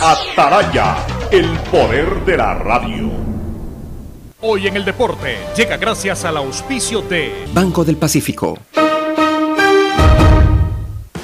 Ataraya, el poder de la radio. Hoy en el deporte llega gracias al auspicio de Banco del Pacífico.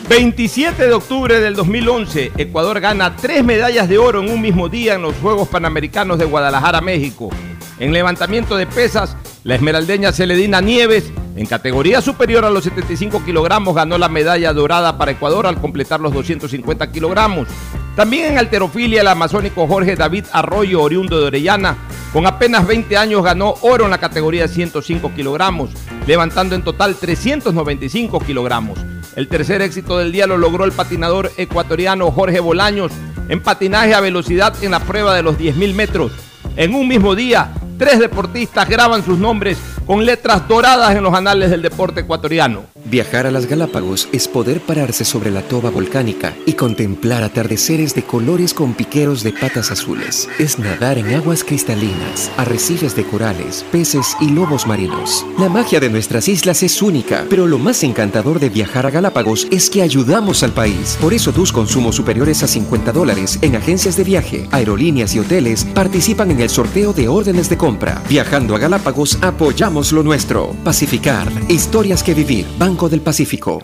27 de octubre del 2011, Ecuador gana tres medallas de oro en un mismo día en los Juegos Panamericanos de Guadalajara, México. En levantamiento de pesas, la esmeraldeña Celedina Nieves, en categoría superior a los 75 kilogramos, ganó la medalla dorada para Ecuador al completar los 250 kilogramos. También en alterofilia, el amazónico Jorge David Arroyo, oriundo de Orellana, con apenas 20 años ganó oro en la categoría de 105 kilogramos, levantando en total 395 kilogramos. El tercer éxito del día lo logró el patinador ecuatoriano Jorge Bolaños en patinaje a velocidad en la prueba de los 10.000 metros. En un mismo día, tres deportistas graban sus nombres con letras doradas en los anales del deporte ecuatoriano. Viajar a las Galápagos es poder pararse sobre la toba volcánica y contemplar atardeceres de colores con piqueros de patas azules. Es nadar en aguas cristalinas, arrecifes de corales, peces y lobos marinos. La magia de nuestras islas es única, pero lo más encantador de viajar a Galápagos es que ayudamos al país. Por eso tus consumos superiores a 50 dólares en agencias de viaje, aerolíneas y hoteles participan en el sorteo de órdenes de compra. Viajando a Galápagos apoyamos lo nuestro. Pacificar. Historias que vivir. Banco del Pacífico.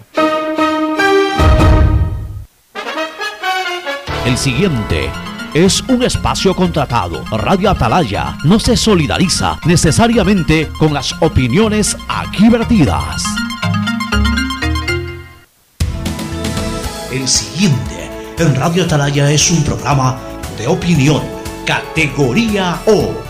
El siguiente es un espacio contratado. Radio Atalaya no se solidariza necesariamente con las opiniones aquí vertidas. El siguiente en Radio Atalaya es un programa de opinión, categoría O,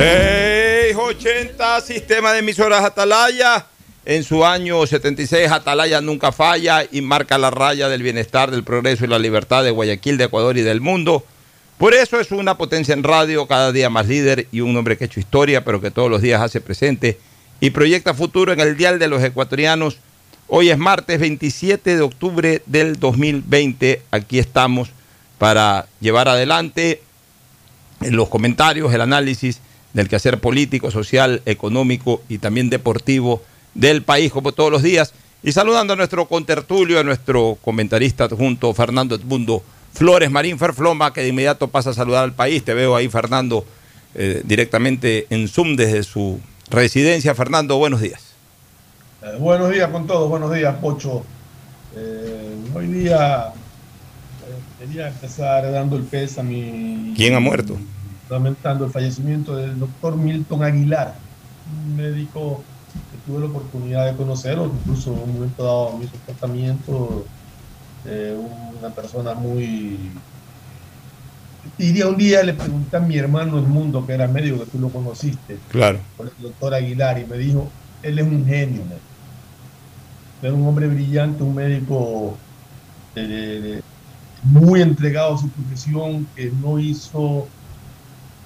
680, sistema de emisoras Atalaya. En su año 76, Atalaya nunca falla y marca la raya del bienestar, del progreso y la libertad de Guayaquil, de Ecuador y del mundo. Por eso es una potencia en radio, cada día más líder y un hombre que ha hecho historia, pero que todos los días hace presente y proyecta futuro en el Dial de los Ecuatorianos. Hoy es martes 27 de octubre del 2020. Aquí estamos para llevar adelante los comentarios, el análisis del quehacer político, social, económico y también deportivo del país, como todos los días. Y saludando a nuestro contertulio, a nuestro comentarista junto, Fernando Edmundo Flores Marín Ferfloma, que de inmediato pasa a saludar al país. Te veo ahí, Fernando, eh, directamente en Zoom desde su residencia. Fernando, buenos días. Eh, buenos días con todos, buenos días, Pocho. Eh, hoy día quería empezar dando el pésame. ¿Quién ha muerto? Lamentando el fallecimiento del doctor Milton Aguilar, un médico que tuve la oportunidad de conocerlo, incluso en un momento dado mi comportamiento, eh, una persona muy día un día le pregunté a mi hermano El Mundo, que era médico, que tú lo conociste. Claro. Con el doctor Aguilar, y me dijo, él es un genio. Es un hombre brillante, un médico eh, muy entregado a su profesión, que no hizo,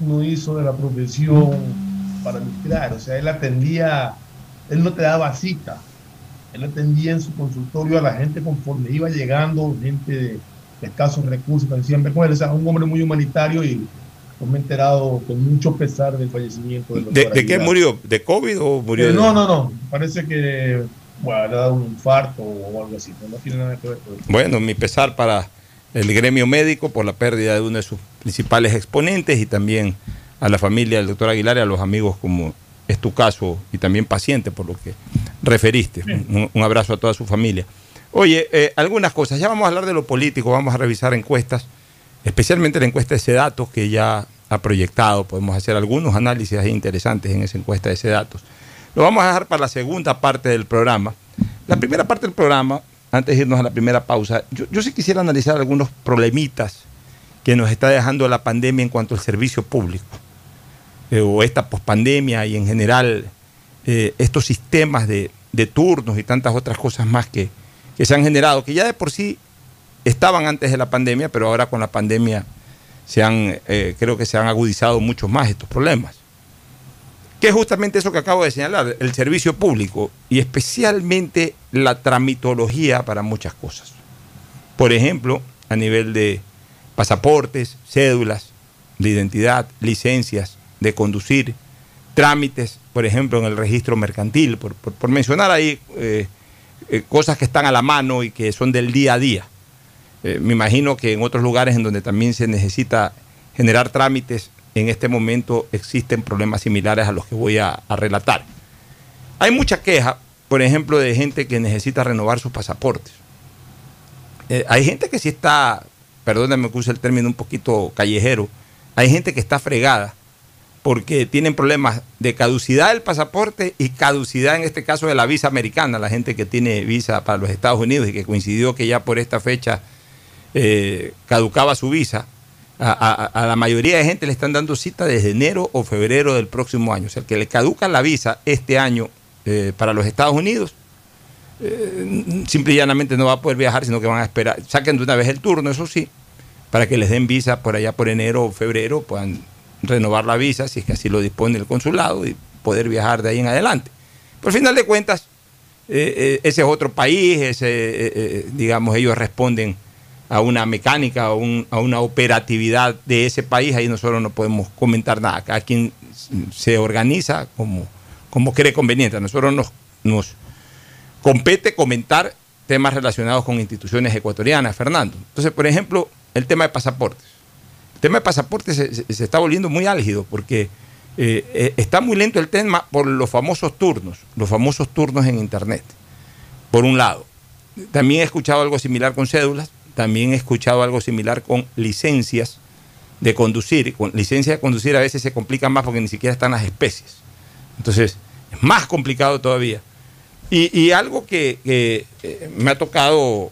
no hizo de la profesión para lucrar. O sea, él atendía, él no te daba cita. Él atendía en su consultorio a la gente conforme iba llegando, gente de, escasos recursos, siempre con él. O sea, un hombre muy humanitario y me he enterado con mucho pesar del fallecimiento del doctor. ¿De, qué murió? ¿De COVID o murió? Eh, no, no, no. Parece que bueno, le ha dado un infarto o algo así. No, tiene nada que ver con eso. Bueno, mi pesar para el gremio médico por la pérdida de uno de sus principales exponentes y también a la familia del doctor Aguilar y a los amigos como es tu caso y también paciente por lo que referiste. Un, abrazo a toda su familia. Oye, eh, algunas cosas, ya vamos a hablar de lo político, vamos a revisar encuestas, especialmente la encuesta de ese datos que ya ha proyectado, podemos hacer algunos análisis interesantes en esa encuesta de ese datos. Lo vamos a dejar para la segunda parte del programa. La primera parte del programa, antes de irnos a la primera pausa, yo, yo sí quisiera analizar algunos problemitas que nos está dejando la pandemia en cuanto al servicio público. Eh, o esta pospandemia y en general eh, estos sistemas de, turnos y tantas otras cosas más que, se han generado, que ya de por sí estaban antes de la pandemia, pero ahora con la pandemia se han, eh, creo que se han agudizado mucho más estos problemas. Que es justamente eso que acabo de señalar, el servicio público y especialmente la tramitología para muchas cosas. Por ejemplo, a nivel de pasaportes, cédulas de identidad, licencias, de conducir, trámites, por ejemplo, en el registro mercantil, por, mencionar ahí eh, eh, cosas que están a la mano y que son del día a día. Eh, me imagino que en otros lugares en donde también se necesita generar trámites, en este momento existen problemas similares a los que voy a, relatar. Hay mucha queja, por ejemplo, de gente que necesita renovar sus pasaportes. hay gente que sí está, perdóname que use el término un poquito callejero, hay gente que está fregada porque tienen problemas de caducidad del pasaporte y caducidad en este caso de la visa americana, la gente que tiene visa para los Estados Unidos y que coincidió que ya por esta fecha eh, caducaba su visa. A, la mayoría de gente le están dando cita desde enero o febrero del próximo año. O sea, el que le caduca la visa este año eh, para los Estados Unidos, eh, simple y llanamente no va a poder viajar, sino que van a esperar, saquen de una vez el turno, eso sí, para que les den visa por allá por enero o febrero, puedan renovar la visa, si es que así lo dispone el consulado, y poder viajar de ahí en adelante. Por final de cuentas, eh, eh, ese es otro país, ese, digamos, ellos responden a una mecánica, a, a, una operatividad de ese país, ahí nosotros no podemos comentar nada. Cada quien se organiza como, como cree conveniente. A nosotros nos, nos compete comentar temas relacionados con instituciones ecuatorianas, Fernando. Entonces, por ejemplo, el tema de pasaportes tema de pasaporte se, está volviendo muy álgido porque eh, eh, está muy lento el tema por los famosos turnos, los famosos turnos en Internet, por un lado. También he escuchado algo similar con cédulas, también he escuchado algo similar con licencias de conducir. Con licencias de conducir a veces se complican más porque ni siquiera están las especies. Entonces, es más complicado todavía. Y, algo que, eh, me ha tocado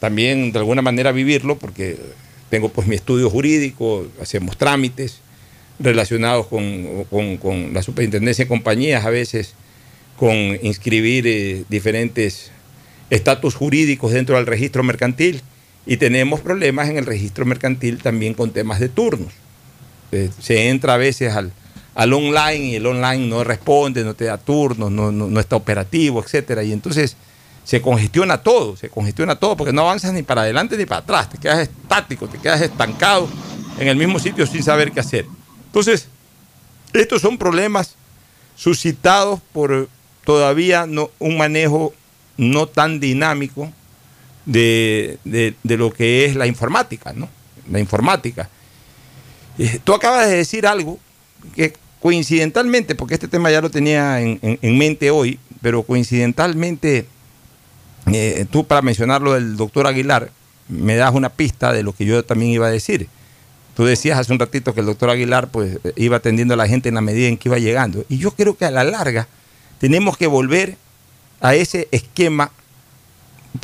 también de alguna manera vivirlo, porque tengo pues mi estudio jurídico, hacemos trámites relacionados con, la superintendencia de compañías, a veces con inscribir eh, diferentes estatus jurídicos dentro del registro mercantil y tenemos problemas en el registro mercantil también con temas de turnos. Eh, se entra a veces al, al, online y el online no responde, no te da turnos, no, no, no está operativo, etcétera. Y entonces se congestiona todo, se congestiona todo porque no avanzas ni para adelante ni para atrás, te quedas estático, te quedas estancado en el mismo sitio sin saber qué hacer. Entonces, estos son problemas suscitados por todavía no, un manejo no tan dinámico de, lo que es la informática, ¿no? La informática. Eh, tú acabas de decir algo que coincidentalmente, porque este tema ya lo tenía en mente hoy, pero coincidentalmente eh, tú para mencionar lo del doctor Aguilar, me das una pista de lo que yo también iba a decir. Tú decías hace un ratito que el doctor Aguilar pues, iba atendiendo a la gente en la medida en que iba llegando. Y yo creo que a la larga tenemos que volver a ese esquema,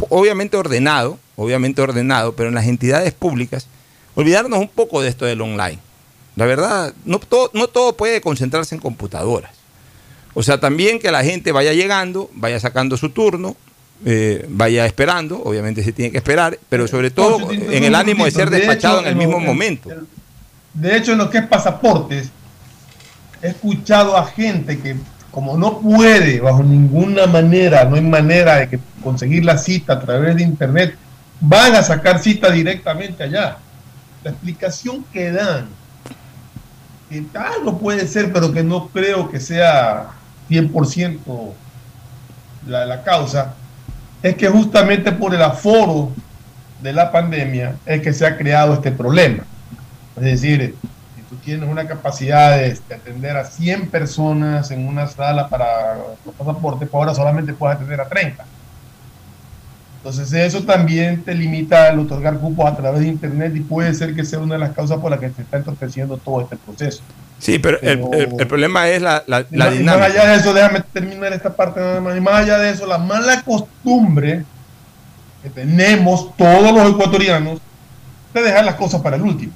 obviamente ordenado, obviamente ordenado, pero en las entidades públicas, olvidarnos un poco de esto del online. La verdad, no todo, no todo puede concentrarse en computadoras. O sea, también que la gente vaya llegando, vaya sacando su turno, eh, vaya esperando, obviamente se tiene que esperar, pero sobre todo en el ánimo de ser despachado en el mismo momento. De hecho, en lo que es pasaportes, he escuchado a gente que como no puede bajo ninguna manera, no hay manera de que conseguir la cita a través de internet, van a sacar cita directamente allá. La explicación que dan, que tal no puede ser, pero que no creo que sea 100% la, la causa, es que justamente por el aforo de la pandemia es que se ha creado este problema. Es decir, tienes una capacidad de, atender a 100 personas en una sala para los pasaportes, pues ahora solamente puedes atender a 30. Entonces eso también te limita al otorgar cupos a través de Internet y puede ser que sea una de las causas por las que se está entorpeciendo todo este proceso. Sí, pero, el, problema es la, la, dinámica. Más allá de eso, déjame terminar esta parte nada más. Y más allá de eso, la mala costumbre que tenemos todos los ecuatorianos de dejar las cosas para el último.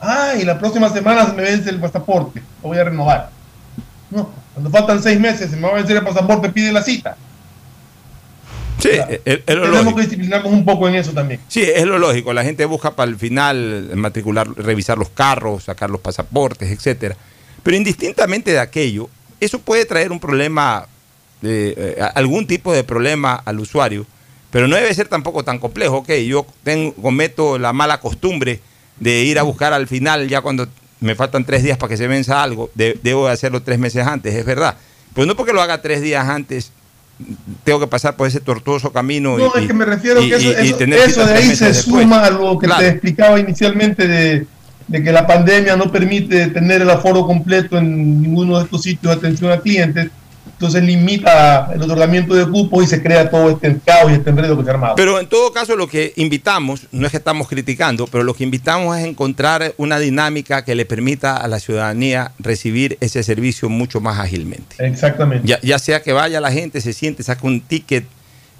Ah, y la próxima semana se me vence el pasaporte, lo voy a renovar. No, cuando faltan seis meses, se me va a vencer el pasaporte, pide la cita. Sí, es, lo tenemos que disciplinarnos un poco en eso también. Sí, es lo lógico. La gente busca para el final matricular, revisar los carros, sacar los pasaportes, etcétera. Pero indistintamente de aquello, eso puede traer un problema, eh, algún tipo de problema al usuario, pero no debe ser tampoco tan complejo. Ok, yo tengo, cometo la mala costumbre de ir a buscar al final, ya cuando me faltan tres días para que se venza algo, debo hacerlo tres meses antes, es verdad. Pero no porque lo haga tres días antes tengo que pasar por ese tortuoso camino. No, es que me refiero que eso, eso, de ahí se suma a lo que te explicaba inicialmente de, de, que la pandemia no permite tener el aforo completo en ninguno de estos sitios de atención a clientes entonces limita el otorgamiento de cupos y se crea todo este caos y este enredo que se ha armado. Pero en todo caso lo que invitamos, no es que estamos criticando, pero lo que invitamos es encontrar una dinámica que le permita a la ciudadanía recibir ese servicio mucho más ágilmente. Exactamente. Ya, sea que vaya la gente, se siente, saca un ticket,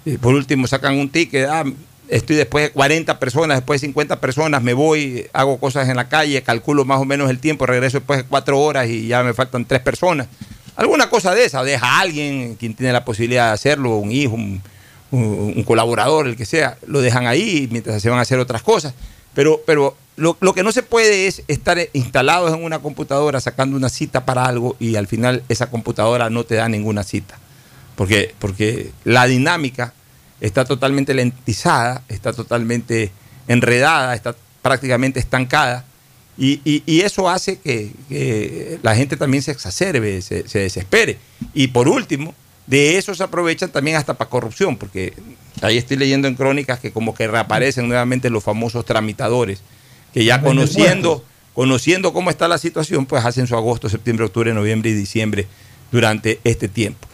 eh, por último sacan un ticket, ah, estoy después de 40 personas, después de 50 personas, me voy, hago cosas en la calle, calculo más o menos el tiempo, regreso después de cuatro horas y ya me faltan tres personas alguna cosa de esa, deja a alguien, quien tiene la posibilidad de hacerlo, un hijo, un, colaborador, el que sea, lo dejan ahí mientras se van a hacer otras cosas. Pero, pero lo, que no se puede es estar instalados en una computadora sacando una cita para algo y al final esa computadora no te da ninguna cita. Porque, porque la dinámica está totalmente lentizada, está totalmente enredada, está prácticamente estancada y, eso hace que, la gente también se exacerbe, se, desespere. Y por último, de eso se aprovechan también hasta para corrupción, porque ahí estoy leyendo en crónicas que como que reaparecen nuevamente los famosos tramitadores, que ya conociendo, conociendo cómo está la situación, pues hacen su agosto, septiembre, octubre, noviembre y diciembre durante este tiempo.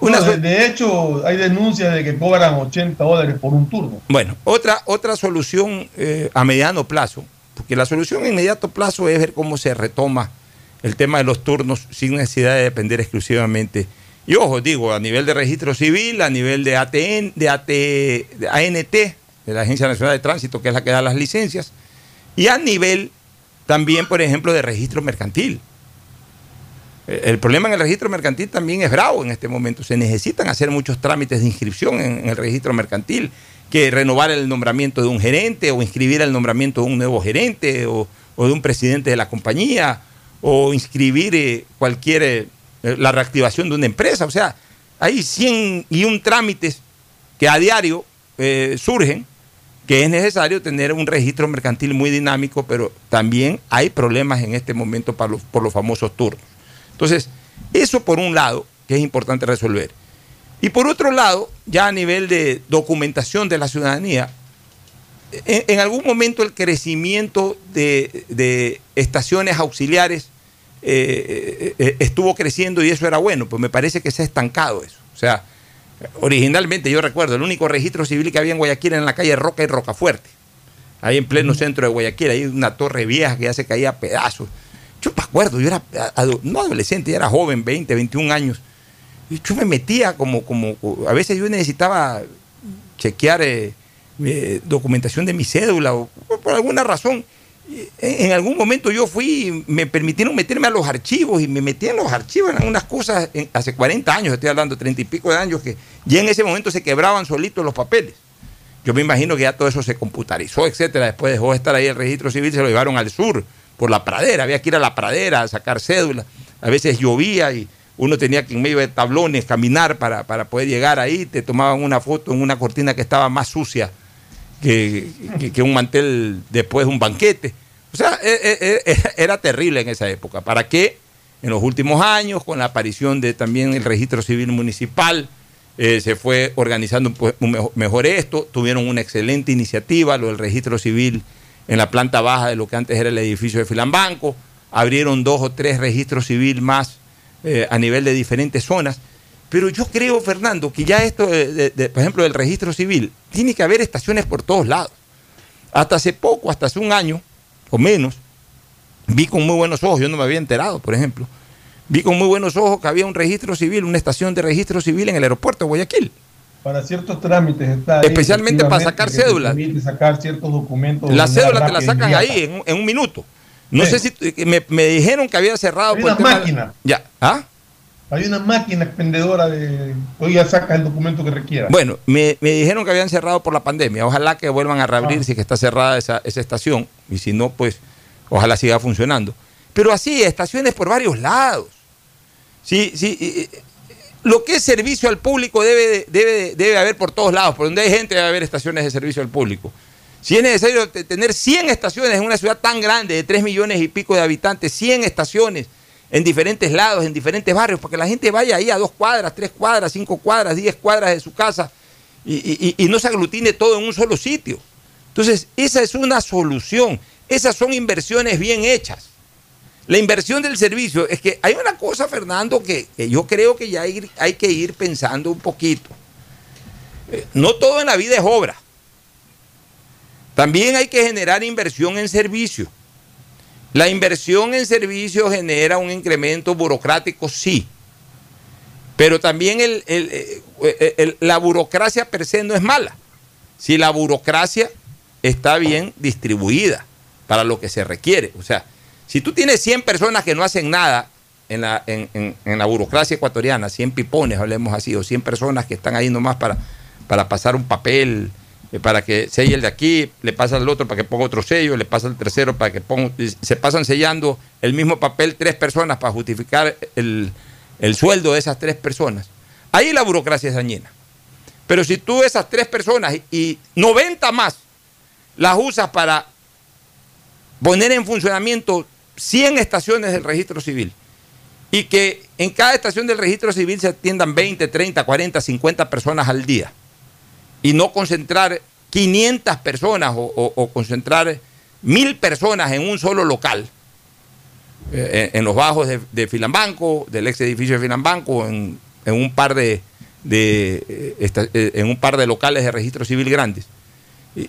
de, hecho, hay denuncias de que cobran 80 dólares por un turno. Bueno, otra, otra solución eh, a mediano plazo porque la solución a inmediato plazo es ver cómo se retoma el tema de los turnos sin necesidad de depender exclusivamente. Y ojo, digo, a nivel de registro civil, a nivel de ATN, de, AT, de ANT, de la Agencia Nacional de Tránsito, que es la que da las licencias, y a nivel también, por ejemplo, de registro mercantil. El problema en el registro mercantil también es bravo en este momento. Se necesitan hacer muchos trámites de inscripción en el registro mercantil que renovar el nombramiento de un gerente o inscribir el nombramiento de un nuevo gerente o, de un presidente de la compañía o inscribir eh, cualquier, eh, la reactivación de una empresa. O sea, hay 100 y un trámites que a diario eh, surgen que es necesario tener un registro mercantil muy dinámico, pero también hay problemas en este momento para los, por los famosos turnos. Entonces, eso por un lado, que es importante resolver. Y por otro lado, ya a nivel de documentación de la ciudadanía, en, algún momento el crecimiento de, estaciones auxiliares eh, eh, estuvo creciendo y eso era bueno, pues me parece que se ha estancado eso. O sea, originalmente yo recuerdo, el único registro civil que había en Guayaquil era en la calle Roca y Rocafuerte, ahí en pleno centro de Guayaquil, hay una torre vieja que ya se caía a pedazos. Yo me acuerdo, yo era no adolescente, yo era joven, 20, 21 años yo me metía como, como, a veces yo necesitaba chequear eh, documentación de mi cédula o, por alguna razón. en algún momento yo fui, me permitieron meterme a los archivos y me metí en los archivos en unas cosas hace 40 años, estoy hablando, 30 y pico de años, que ya en ese momento se quebraban solitos los papeles. Yo me imagino que ya todo eso se computarizó, etcétera. Después dejó de estar ahí el registro civil, se lo llevaron al sur, por la pradera. Había que ir a la pradera a sacar cédulas. A veces llovía y uno tenía que en medio de tablones caminar para, para poder llegar ahí. Te tomaban una foto en una cortina que estaba más sucia que, un mantel después de un banquete. O sea, e, e, e, era terrible en esa época. ¿Para qué? En los últimos años, con la aparición de también el registro civil municipal, eh, se fue organizando un, mejor, esto, tuvieron una excelente iniciativa, lo del registro civil en la planta baja de lo que antes era el edificio de Filambanco, abrieron dos o tres registros civil más eh, a nivel de diferentes zonas. Pero yo creo, Fernando, que ya esto, por ejemplo, del registro civil, tiene que haber estaciones por todos lados. Hasta hace poco, hasta hace un año o menos, vi con muy buenos ojos, yo no me había enterado, por ejemplo, vi con muy buenos ojos que había un registro civil, una estación de registro civil en el aeropuerto de Guayaquil. Para ciertos trámites está Especialmente para sacar cédulas. sacar ciertos documentos. La cédula te la sacan ahí en, un minuto. No sé si me, me, dijeron que había cerrado Hay una máquina. Ya. ¿Ah? Hay una máquina expendedora de. Hoy ya sacas el documento que requiera. Bueno, me, dijeron que habían cerrado por la pandemia. Ojalá que vuelvan a reabrir ah. si que está cerrada esa, esa estación. Y si no, pues ojalá siga funcionando. Pero así, estaciones por varios lados. Sí, sí. Lo que es servicio al público debe, debe, debe haber por todos lados. Por donde hay gente debe haber estaciones de servicio al público. Si es necesario tener 100 estaciones en una ciudad tan grande de 3 millones y pico de habitantes, 100 estaciones en diferentes lados, en diferentes barrios, para que la gente vaya ahí a dos cuadras, tres cuadras, cinco cuadras, diez cuadras de su casa y, no se aglutine todo en un solo sitio. Entonces, esa es una solución. Esas son inversiones bien hechas. La inversión del servicio, es que hay una cosa, Fernando, que, yo creo que ya hay, que ir pensando un poquito. Eh, no todo en la vida es obra. También hay que generar inversión en servicio. La inversión en servicios genera un incremento burocrático, sí. Pero también el, la burocracia per se no es mala. Si la burocracia está bien distribuida para lo que se requiere. O sea, si tú tienes 100 personas que no hacen nada en la, en, burocracia ecuatoriana, 100 pipones, hablemos así, o 100 personas que están ahí nomás para, pasar un papel, eh, para que selle el de aquí, le pasa al otro para que ponga otro sello, le pasa al tercero para que ponga. Se pasan sellando el mismo papel tres personas para justificar el, sueldo de esas tres personas. Ahí la burocracia es dañina. Pero si tú esas tres personas y 90 más las usas para poner en funcionamiento 100 estaciones del registro civil y que en cada estación del registro civil se atiendan 20, 30, 40, 50 personas al día y no concentrar 500 personas o, concentrar mil personas en un solo local, eh, en, los bajos de, Filambanco, del ex edificio de Filambanco, en, un par de, de eh, eh, en un par de locales de registro civil grandes.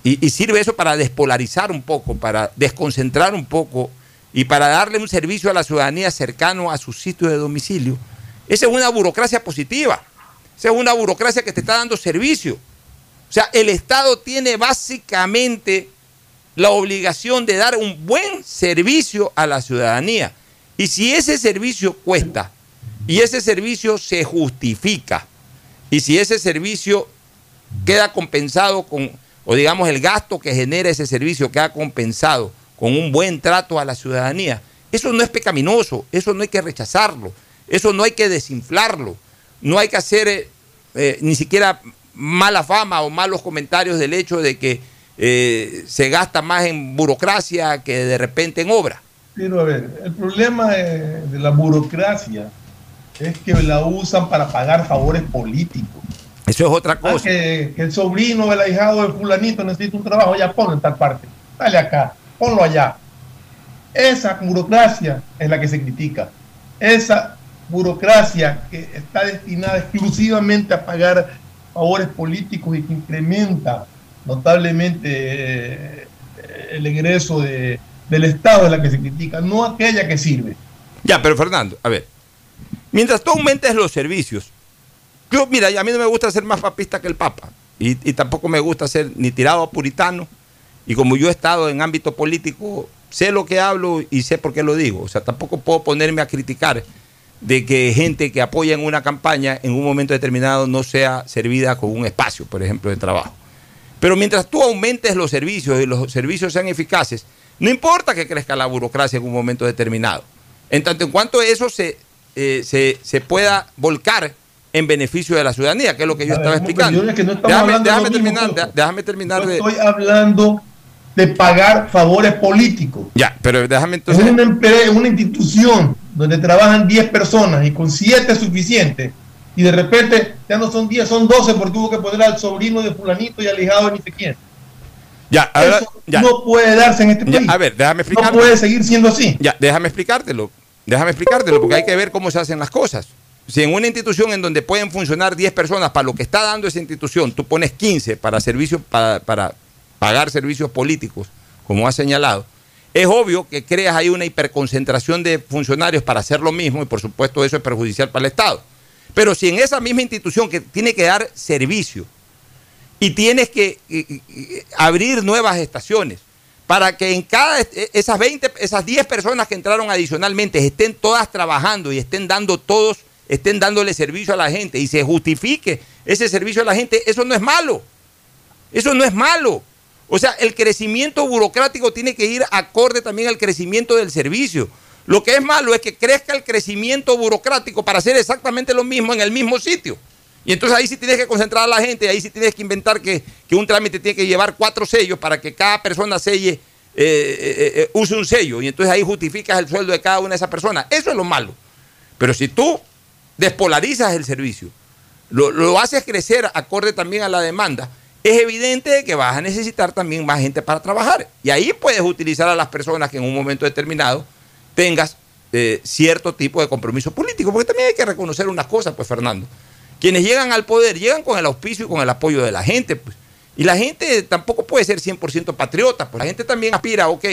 Y, sirve eso para despolarizar un poco, para desconcentrar un poco y para darle un servicio a la ciudadanía cercano a su sitio de domicilio. Esa es una burocracia positiva. Esa es una burocracia que te está dando servicio. O sea, el Estado tiene básicamente la obligación de dar un buen servicio a la ciudadanía. Y si ese servicio cuesta y ese servicio se justifica y si ese servicio queda compensado con, o digamos el gasto que genera ese servicio queda compensado con un buen trato a la ciudadanía, eso no es pecaminoso, eso no hay que rechazarlo, eso no hay que desinflarlo, no hay que hacer eh, eh, ni siquiera mala fama o malos comentarios del hecho de que eh, se gasta más en burocracia que de repente en obra. Pero a ver, el problema de, la burocracia es que la usan para pagar favores políticos. Eso es otra ah, cosa. que, el sobrino, el ahijado de fulanito necesita un trabajo, ya ponlo en tal parte. Dale acá, ponlo allá. Esa burocracia es la que se critica. Esa burocracia que está destinada exclusivamente a pagar favores políticos y que incrementa notablemente eh, el egreso de, del Estado es la que se critica, no aquella que sirve. Ya, pero Fernando, a ver, mientras tú aumentes los servicios, yo, mira, a mí no me gusta ser más papista que el Papa, y, tampoco me gusta ser ni tirado a puritano, y como yo he estado en ámbito político sé lo que hablo y sé por qué lo digo. O sea, tampoco puedo ponerme a criticar de que gente que apoya en una campaña en un momento determinado no sea servida con un espacio, por ejemplo, de trabajo. Pero mientras tú aumentes los servicios y los servicios sean eficaces, no importa que crezca la burocracia en un momento determinado. En tanto en cuanto eso se, eh, se, se, pueda volcar en beneficio de la ciudadanía, que es lo que yo estaba explicando. déjame, terminar, déjame terminar de... Estoy hablando de pagar favores políticos. Ya, pero déjame entonces... Es una, una institución donde trabajan 10 personas y con 7 es suficiente. Y de repente ya no son 10, son 12 porque tuvo que poner al sobrino de fulanito y al hijado de ni sé quién. Ya, Eso no puede darse en este país. a ver, déjame explicar. No puede seguir siendo así. Ya, déjame explicártelo. Déjame explicártelo porque hay que ver cómo se hacen las cosas. Si en una institución en donde pueden funcionar 10 personas para lo que está dando esa institución, tú pones 15 para servicios para, para pagar servicios políticos, como ha señalado, es obvio que creas ahí una hiperconcentración de funcionarios para hacer lo mismo y por supuesto eso es perjudicial para el Estado. Pero si en esa misma institución que tiene que dar servicio y tienes que abrir nuevas estaciones para que en cada e, esas 20 esas 10 personas que entraron adicionalmente estén todas trabajando y estén dando todos estén dándole servicio a la gente y se justifique ese servicio a la gente, eso no es malo. Eso no es malo. O sea, el crecimiento burocrático tiene que ir acorde también al crecimiento del servicio. Lo que es malo es que crezca el crecimiento burocrático para hacer exactamente lo mismo en el mismo sitio. Y entonces ahí sí tienes que concentrar a la gente, ahí sí tienes que inventar que, un trámite tiene que llevar cuatro sellos para que cada persona selle, eh, eh, eh, use un sello. Y entonces ahí justificas el sueldo de cada una de esas personas. Eso es lo malo. Pero si tú despolarizas el servicio, lo, lo haces crecer acorde también a la demanda, es evidente que vas a necesitar también más gente para trabajar. Y ahí puedes utilizar a las personas que en un momento determinado tengas eh, cierto tipo de compromiso político. Porque también hay que reconocer unas cosas, pues Fernando. Quienes llegan al poder llegan con el auspicio y con el apoyo de la gente. Pues. Y la gente tampoco puede ser 100% patriota. Pues la gente también aspira, ok,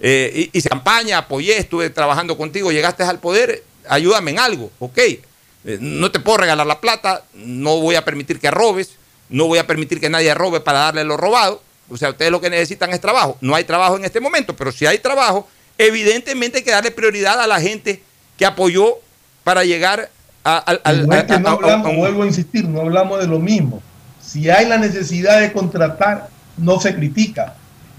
eh, y, se campaña, apoyé, estuve trabajando contigo, llegaste al poder, ayúdame en algo, ok. Eh, no te puedo regalar la plata, no voy a permitir que robes no voy a permitir que nadie robe para darle lo robado. O sea, ustedes lo que necesitan es trabajo. No hay trabajo en este momento, pero si hay trabajo, evidentemente hay que darle prioridad a la gente que apoyó para llegar al... no hablamos, vuelvo a insistir, no hablamos de lo mismo. Si hay la necesidad de contratar, no se critica.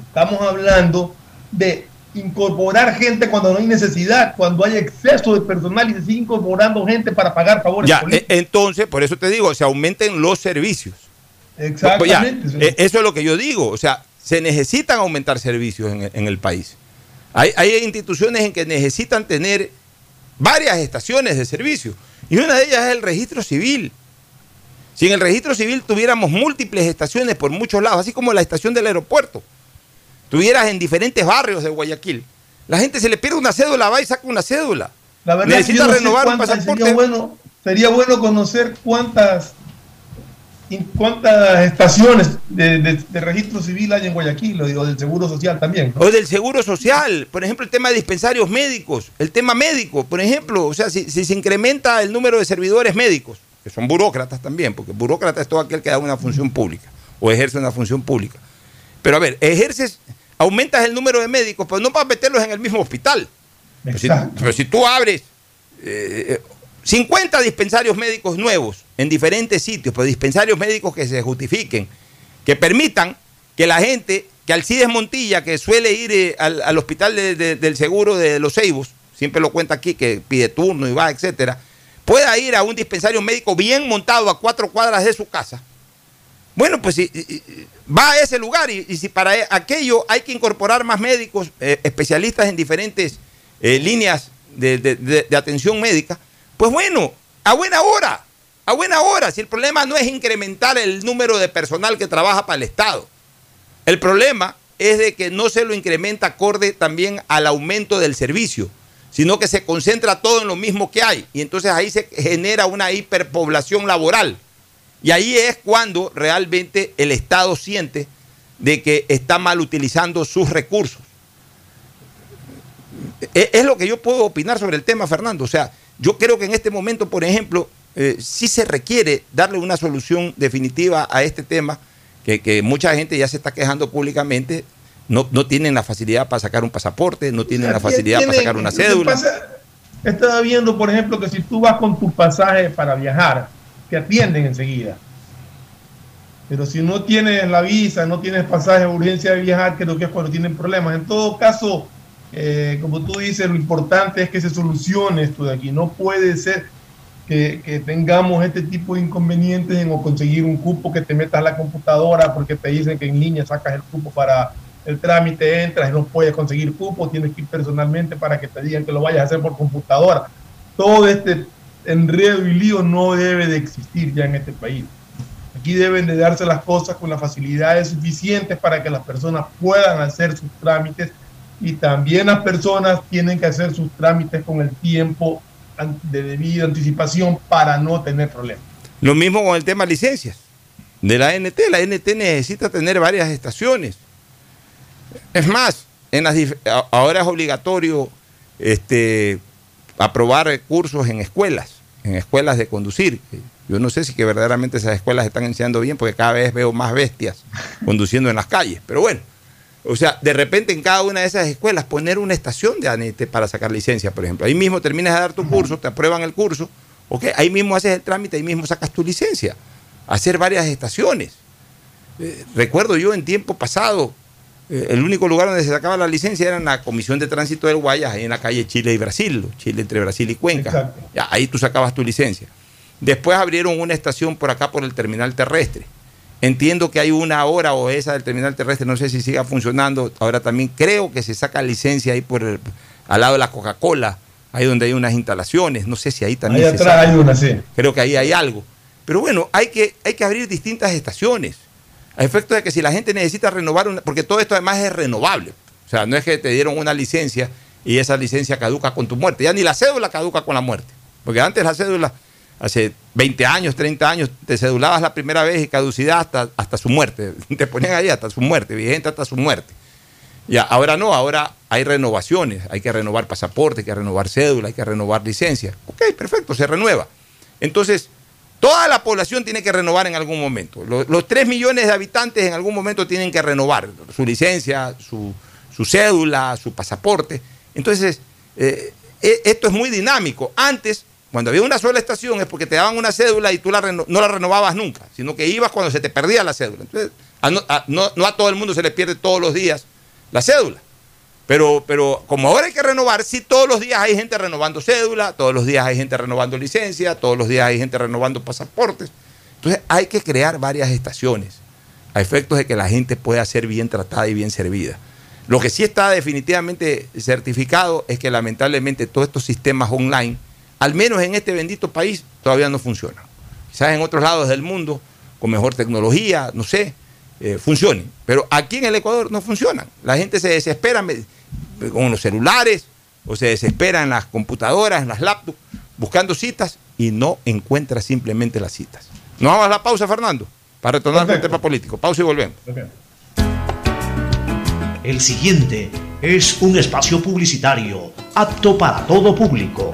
Estamos hablando de incorporar gente cuando no hay necesidad, cuando hay exceso de personal y se sigue incorporando gente para pagar favores. Ya, e, entonces, por eso te digo, se aumenten los servicios. Exactamente. Eh, eso es lo que yo digo. O sea, se necesitan aumentar servicios en, el país. Hay, hay, instituciones en que necesitan tener varias estaciones de servicio. Y una de ellas es el registro civil. Si en el registro civil tuviéramos múltiples estaciones por muchos lados, así como la estación del aeropuerto, tuvieras en diferentes barrios de Guayaquil, la gente se le pierde una cédula, va y saca una cédula. La verdad Necesita renovar un pasaporte. Sería bueno, sería bueno conocer cuántas ¿Cuántas estaciones de, registro civil hay en Guayaquil o del Seguro Social también? O del Seguro Social, por ejemplo, el tema de dispensarios médicos, el tema médico, por ejemplo, o sea, si, se incrementa el número de servidores médicos, que son burócratas también, porque burócrata es todo aquel que da una función pública o ejerce una función pública. Pero a ver, ejerces, aumentas el número de médicos, pues no para meterlos en el mismo hospital. Pero si, tú abres eh, 50 dispensarios médicos nuevos en diferentes sitios, pero dispensarios médicos que se justifiquen, que permitan que la gente, que Alcides Montilla, que suele ir eh, al, hospital del seguro de los Ceibos, siempre lo cuenta aquí, que pide turno y va, etcétera, pueda ir a un dispensario médico bien montado a cuatro cuadras de su casa. Bueno, pues si, va a ese lugar y, si para aquello hay que incorporar más médicos, eh, especialistas en diferentes eh, líneas de atención médica, pues bueno, a buena hora, a buena hora, si el problema no es incrementar el número de personal que trabaja para el Estado. El problema es de que no se lo incrementa acorde también al aumento del servicio, sino que se concentra todo en lo mismo que hay. Y entonces ahí se genera una hiperpoblación laboral. Y ahí es cuando realmente el Estado siente de que está mal utilizando sus recursos. E-, es lo que yo puedo opinar sobre el tema, Fernando. O sea, yo creo que en este momento, por ejemplo, eh, sí se requiere darle una solución definitiva a este tema, que, mucha gente ya se está quejando públicamente no, no tienen la facilidad para sacar un pasaporte, no tienen la facilidad para sacar una cédula. estaba viendo, por ejemplo, que si tú vas con tu pasaje para viajar, te atienden enseguida. Pero si no tienes la visa, no tienes pasaje de urgencia de viajar, creo que es cuando tienen problemas. En todo caso, eh, como tú dices, lo importante es que se solucione esto de aquí. No puede ser que, tengamos este tipo de inconvenientes en o conseguir un cupo que te metas a la computadora porque te dicen que en línea sacas el cupo para el trámite, entras y no puedes conseguir cupo, tienes que ir personalmente para que te digan que lo vayas a hacer por computadora. Todo este enredo y lío no debe de existir ya en este país. Aquí deben de darse las cosas con las facilidades suficientes para que las personas puedan hacer sus trámites y también las personas tienen que hacer sus trámites con el tiempo de debida anticipación para no tener problemas. Lo mismo con el tema licencias de la NT. La NT necesita tener varias estaciones. Es más, en las, ahora es obligatorio este, aprobar cursos en escuelas, en escuelas de conducir. Yo no sé si que verdaderamente esas escuelas están enseñando bien, porque cada vez veo más bestias conduciendo en las calles. Pero bueno, o sea, de repente en cada una de esas escuelas poner una estación de ANET para sacar licencia, por ejemplo. Ahí mismo terminas de dar tu curso, te aprueban el curso, ¿ok? Ahí mismo haces el trámite, ahí mismo sacas tu licencia. Hacer varias estaciones. Eh, recuerdo yo en tiempo pasado, eh, el único lugar donde se sacaba la licencia era en la Comisión de Tránsito del Guayas, ahí en la calle Chile y Brasil, Chile entre Brasil y Cuenca. ahí tú sacabas tu licencia. Después abrieron una estación por acá por el terminal terrestre. Entiendo que hay una hora o esa del terminal terrestre, no sé si siga funcionando. Ahora también creo que se saca licencia ahí por al lado de la Coca-Cola, ahí donde hay unas instalaciones. No sé si ahí también. Ahí atrás hay una, sí. Creo que ahí hay algo. Pero bueno, hay que, hay que abrir distintas estaciones. A efecto de que si la gente necesita renovar, una, porque todo esto además es renovable. O sea, no es que te dieron una licencia y esa licencia caduca con tu muerte. Ya ni la cédula caduca con la muerte. Porque antes la cédula hace 20 años, 30 años, te cedulabas la primera vez y caducidad hasta, hasta su muerte. Te ponían ahí hasta su muerte, vigente hasta su muerte. Ya, ahora no, ahora hay renovaciones, hay que renovar pasaporte, hay que renovar cédula, hay que renovar licencia. Ok, perfecto, se renueva. Entonces, toda la población tiene que renovar en algún momento. Los, 3 millones de habitantes en algún momento tienen que renovar su licencia, su, cédula, su pasaporte. Entonces, eh, e, esto es muy dinámico. Antes cuando había una sola estación es porque te daban una cédula y tú la no la renovabas nunca, sino que ibas cuando se te perdía la cédula. Entonces, no, a todo el mundo se le pierde todos los días la cédula. Pero, pero como ahora hay que renovar, sí, todos los días hay gente renovando cédula, todos los días hay gente renovando licencia, todos los días hay gente renovando pasaportes. Entonces hay que crear varias estaciones a efectos de que la gente pueda ser bien tratada y bien servida. Lo que sí está definitivamente certificado es que lamentablemente todos estos sistemas online al menos en este bendito país, todavía no funciona. Quizás en otros lados del mundo, con mejor tecnología, no sé, eh, funcionen. Pero aquí en el Ecuador no funcionan. La gente se desespera con los celulares o se desespera en las computadoras, en las laptops, buscando citas y no encuentra simplemente las citas. Nos vamos a la pausa, Fernando, para retornar con el tema político. Pausa y volvemos. El siguiente es un espacio publicitario apto para todo público.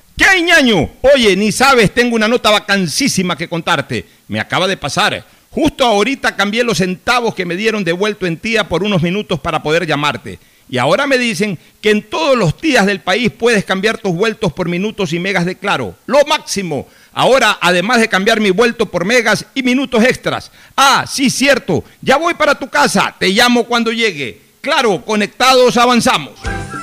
¿Qué hay, ñaño? Oye, ni sabes, tengo una nota vacancísima que contarte. Me acaba de pasar. Justo ahorita cambié los centavos que me dieron devuelto en tía por unos minutos para poder llamarte. Y ahora me dicen que en todos los días del país puedes cambiar tus vueltos por minutos y megas de claro. Lo máximo. Ahora, además de cambiar mi vuelto por megas y minutos extras. Ah, sí, cierto. Ya voy para tu casa. Te llamo cuando llegue. Claro, conectados avanzamos.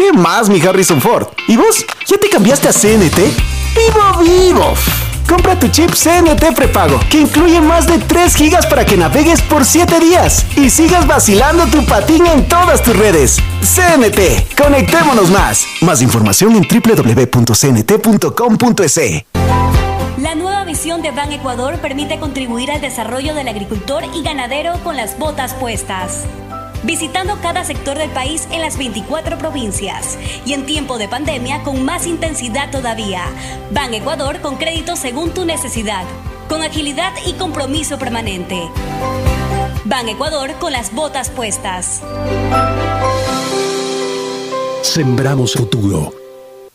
¿Qué más, mi Harrison Ford? ¿Y vos? ¿Ya te cambiaste a CNT? ¡Vivo, vivo! Compra tu chip CNT prepago, que incluye más de 3 gigas para que navegues por 7 días y sigas vacilando tu patín en todas tus redes. CNT, conectémonos más. Más información en www.cnt.com.es. La nueva visión de Ban Ecuador permite contribuir al desarrollo del agricultor y ganadero con las botas puestas visitando cada sector del país en las 24 provincias y en tiempo de pandemia con más intensidad todavía. Ban Ecuador con crédito según tu necesidad, con agilidad y compromiso permanente. Ban Ecuador con las botas puestas. Sembramos futuro.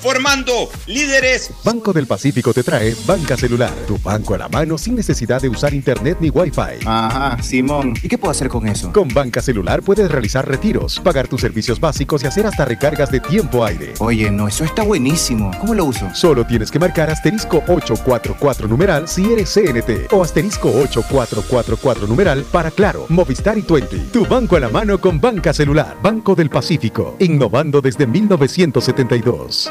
formando líderes. Banco del Pacífico te trae Banca Celular, tu banco a la mano sin necesidad de usar internet ni wifi. Ajá, Simón. ¿Y qué puedo hacer con eso? Con Banca Celular puedes realizar retiros, pagar tus servicios básicos y hacer hasta recargas de tiempo aire. Oye, no, eso está buenísimo. ¿Cómo lo uso? Solo tienes que marcar asterisco 844 numeral si eres CNT o asterisco 8444 numeral para Claro, Movistar y Twenty. Tu banco a la mano con Banca Celular, Banco del Pacífico, innovando desde 1972.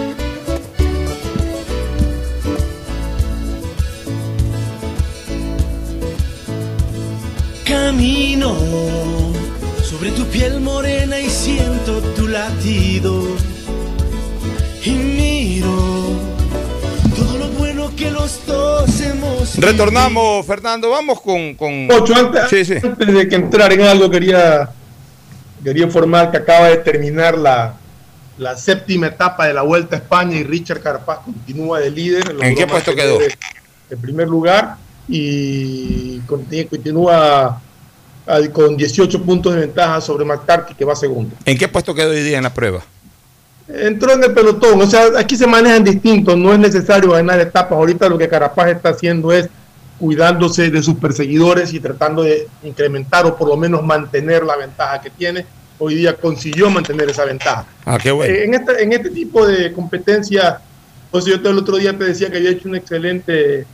Camino sobre tu piel morena y siento tu latido. Y miro todo lo bueno que los dos hemos. Retornamos, Fernando. Vamos con. con... Ocho, antes, antes de que entrar en algo, quería, quería informar que acaba de terminar la, la séptima etapa de la Vuelta a España y Richard Carapaz continúa de líder. ¿En qué puesto quedó? En primer lugar y continúa con 18 puntos de ventaja sobre McCarthy, que va segundo. ¿En qué puesto quedó hoy día en la prueba? Entró en el pelotón, o sea, aquí se manejan distintos, no es necesario ganar etapas. Ahorita lo que Carapaz está haciendo es cuidándose de sus perseguidores y tratando de incrementar o por lo menos mantener la ventaja que tiene. hoy día consiguió mantener esa ventaja. Ah, qué bueno. Eh, en, este, en este tipo de competencia, pues yo te- el otro día te decía que había hecho una excelente,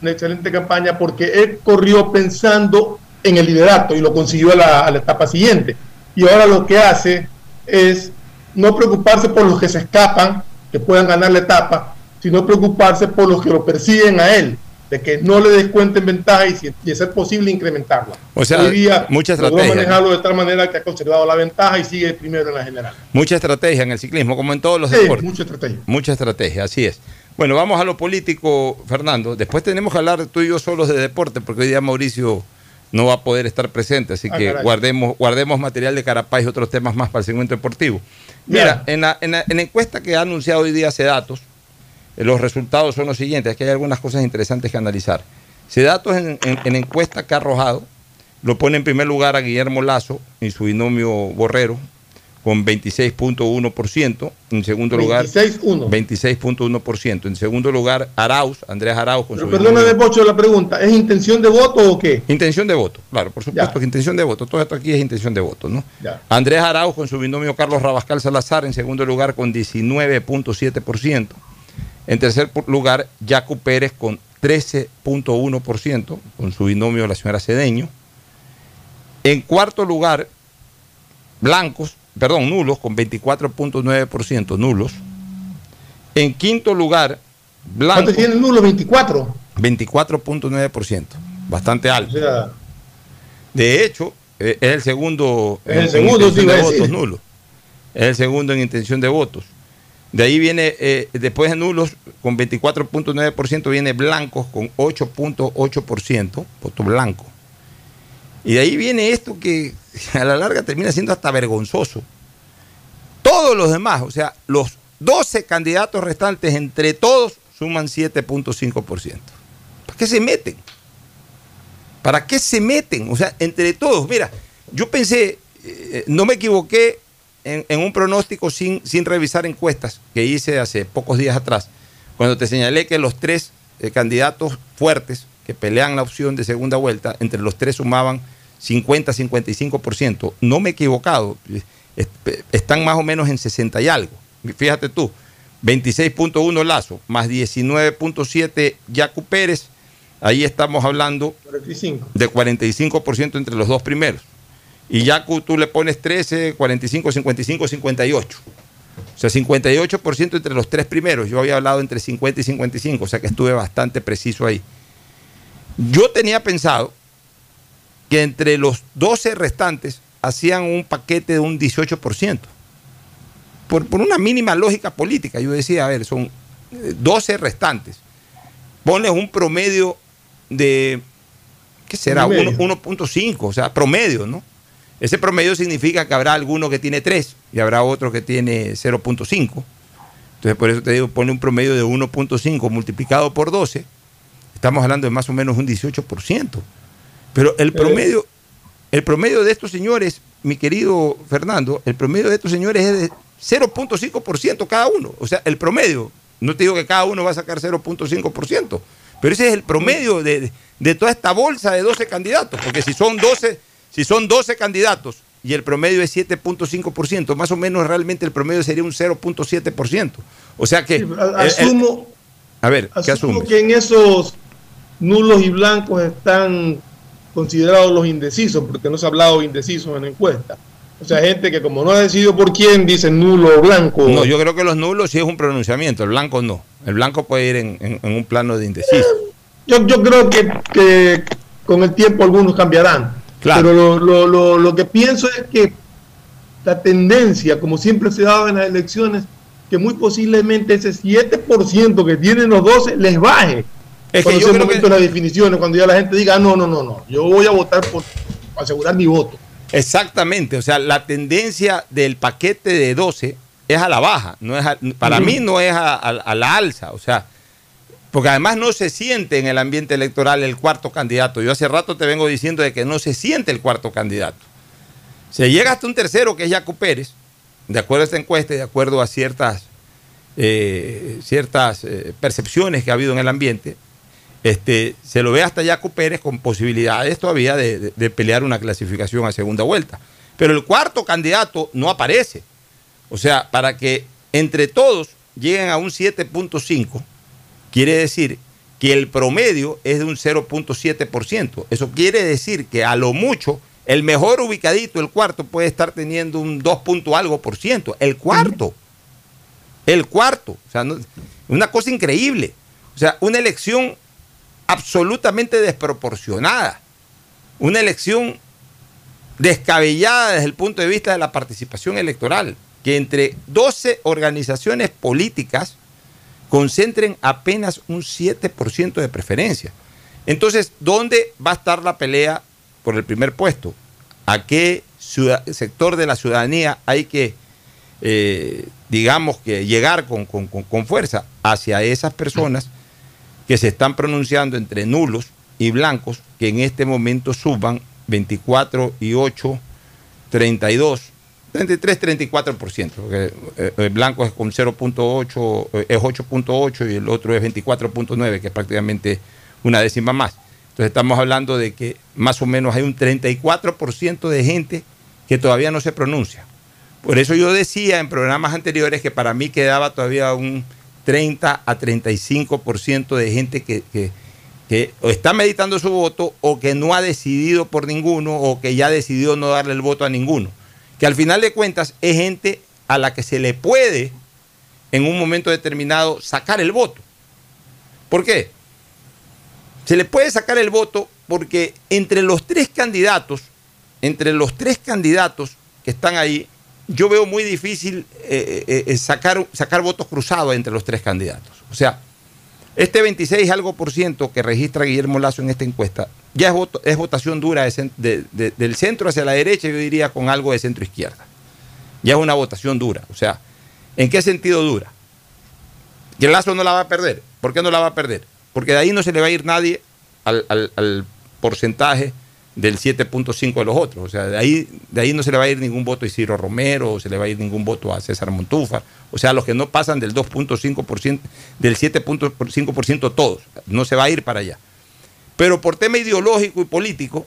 una excelente campaña porque él corrió pensando en el liderato y lo consiguió a la, a la etapa siguiente. Y ahora lo que hace es no preocuparse por los que se escapan, que puedan ganar la etapa, sino preocuparse por los que lo persiguen a él, de que no le descuenten ventaja y, si, y ser posible incrementarla. O sea, Hoy día mucha estrategia, manejarlo de tal manera que ha conservado la ventaja y sigue primero en la general. Mucha estrategia en el ciclismo, como en todos los Sí, deportes. mucha estrategia. Mucha estrategia, así es. Bueno, vamos a lo político, Fernando. Después tenemos que hablar tú y yo solos de deporte, porque hoy día Mauricio no va a poder estar presente, así Ah, que caray. guardemos, guardemos material de Carapaz y otros temas más para el segmento deportivo. Mira, en la, en la- en la encuesta que ha anunciado hoy día Sedatos, eh, los resultados son los siguientes, aquí hay algunas cosas interesantes que analizar. Sedatos en, en, en encuesta que ha arrojado, lo pone en primer lugar a Guillermo Lazo y su binomio Borrero, con 26.1%. En segundo lugar, 26.1. 26.1%. En segundo lugar, Arauz, Andrés Arauz con Pero su perdóname, Pocho, la pregunta, ¿es intención de voto o qué? Intención de voto, claro, por supuesto que intención de voto. Todo esto aquí es intención de voto, ¿no? Ya. Andrés Arauz con su binomio Carlos Rabascal Salazar en segundo lugar con 19.7%. En tercer lugar, Jaco Pérez con 13.1% con su binomio la señora Cedeño. En cuarto lugar, blancos, perdón, nulos con 24.9% nulos. En quinto lugar, blancos. ¿Cuánto tiene el nulo? 24. 24.9%, bastante alto. O sea, De hecho, eh, es el segundo Es el en intención de votos nulos. Es el segundo en intención de votos. De ahí viene, eh, después de nulos, con 24.9%, viene blancos con 8.8%, voto blanco. Y de ahí viene esto que a la larga termina siendo hasta vergonzoso. Todos los demás, o sea, los 12 candidatos restantes, entre todos, suman 7.5%. ¿Para qué se meten? ¿Para qué se meten? O sea, entre todos, mira, yo pensé, eh, no me equivoqué en, un pronóstico sin, sin revisar encuestas que hice hace pocos días atrás, cuando te señalé que los tres eh, candidatos fuertes que pelean la opción de segunda vuelta, entre los tres sumaban 50-55%. No me he equivocado, est- están más o menos en 60 y algo. Fíjate tú, 26.1 Lazo, más 19.7 Yacu Pérez, ahí estamos hablando 45. de 45% entre los dos primeros. Y ya cu- tú le pones 13, 45, 55, 58. O sea, 58% entre los tres primeros. Yo había hablado entre 50 y 55, o sea que estuve bastante preciso ahí. Yo tenía pensado que entre los 12 restantes hacían un paquete de un 18%. Por, por una mínima lógica política. Yo decía, a ver, son eh, 12 restantes. Ponles un promedio de, ¿qué será? Un y medio. Uno- 1.5, o sea, promedio, ¿no? Ese promedio significa que habrá alguno que tiene 3 y habrá otro que tiene 0.5. Entonces, por eso te digo, pone un promedio de 1.5 multiplicado por 12. Estamos hablando de más o menos un 18%. Pero el promedio, el promedio de estos señores, mi querido Fernando, el promedio de estos señores es de 0.5% cada uno. O sea, el promedio. No te digo que cada uno va a sacar 0.5%, pero ese es el promedio de, de toda esta bolsa de 12 candidatos. Porque si son 12, si son 12 candidatos y el promedio es 7.5%, más o menos realmente el promedio sería un 0.7%. O sea que... el- el- Asumo, a ver, ¿qué asumo asumes? que en esos nulos y blancos están considerados los indecisos, porque no se ha hablado de indecisos en la encuesta. O sea, gente que como no ha decidido por quién, dice nulo o blanco. No, yo creo que los nulos sí es un pronunciamiento, el blanco no. El blanco puede ir en, en- en un plano de indeciso. Yo, yo creo que, que con el tiempo algunos cambiarán. Claro. Pero lo, lo- lo- lo que pienso es que la tendencia, como siempre se daba en las elecciones, que muy posiblemente ese 7% que tienen los 12 les baje. Es que yo creo momento de las definiciones, cuando ya la gente diga, "Ah, no, no, no, no, yo voy a votar por asegurar mi voto. Exactamente, o sea, la tendencia del paquete de 12 es a la baja, no es a- para mí no es a, a- a la alza, o sea, porque además no se siente en el ambiente electoral el cuarto candidato. Yo hace rato te vengo diciendo de que no se siente el cuarto candidato. Se llega hasta un tercero que es Jaco Pérez, de acuerdo a esta encuesta y de acuerdo a ciertas, eh, ciertas eh, percepciones que ha habido en el ambiente, este, se lo ve hasta Jaco Pérez con posibilidades todavía de, de- pelear una clasificación a segunda vuelta. Pero el cuarto candidato no aparece. O sea, para que entre todos lleguen a un 7.5, quiere decir que el promedio es de un 0.7%. Eso quiere decir que a lo mucho el mejor ubicadito, el cuarto, puede estar teniendo un 2 punto algo por ciento. El cuarto. El cuarto. O sea, una cosa increíble. O sea, una elección absolutamente desproporcionada. Una elección descabellada desde el punto de vista de la participación electoral. Que entre 12 organizaciones políticas concentren apenas un 7% de preferencia. Entonces, ¿dónde va a estar la pelea por el primer puesto? ¿A qué sector de la ciudadanía hay que, eh, digamos, que llegar con, con fuerza hacia esas personas que se están pronunciando entre nulos y blancos, que en este momento suban 24 y 8, 32 33-34%, porque eh, el blanco es con 0.8, eh, es 8.8 y el otro es 24.9, que es prácticamente una décima más. Entonces estamos hablando de que más o menos hay un 34% de gente que todavía no se pronuncia. Por eso yo decía en programas anteriores que para mí quedaba todavía un 30 a 35% de gente que, que, está meditando su voto o que no ha decidido por ninguno o que ya decidió no darle el voto a ninguno que al final de cuentas es gente a la que se le puede en un momento determinado sacar el voto. ¿Por qué? Se le puede sacar el voto porque entre los tres candidatos, entre los tres candidatos que están ahí, yo veo muy difícil eh, eh, eh, sacar, sacar votos cruzados entre los tres candidatos. O sea, este 26 algo por ciento que registra Guillermo Lazo en esta encuesta ya es, votación dura del centro hacia la derecha, yo diría con algo de centro izquierda. Ya es una votación dura. O sea, ¿en qué sentido dura? Que Lazo no la va a perder. ¿Por qué no la va a perder? Porque de ahí no se le va a ir nadie al, porcentaje del 7.5 de los otros. O sea, de ahí, de ahí no se le va a ir ningún voto a Isidro Romero, o se le va a ir ningún voto a César Montúfar. O sea, los que no pasan del 2.5%, del 7.5% todos. No se va a ir para allá. Pero por tema ideológico y político,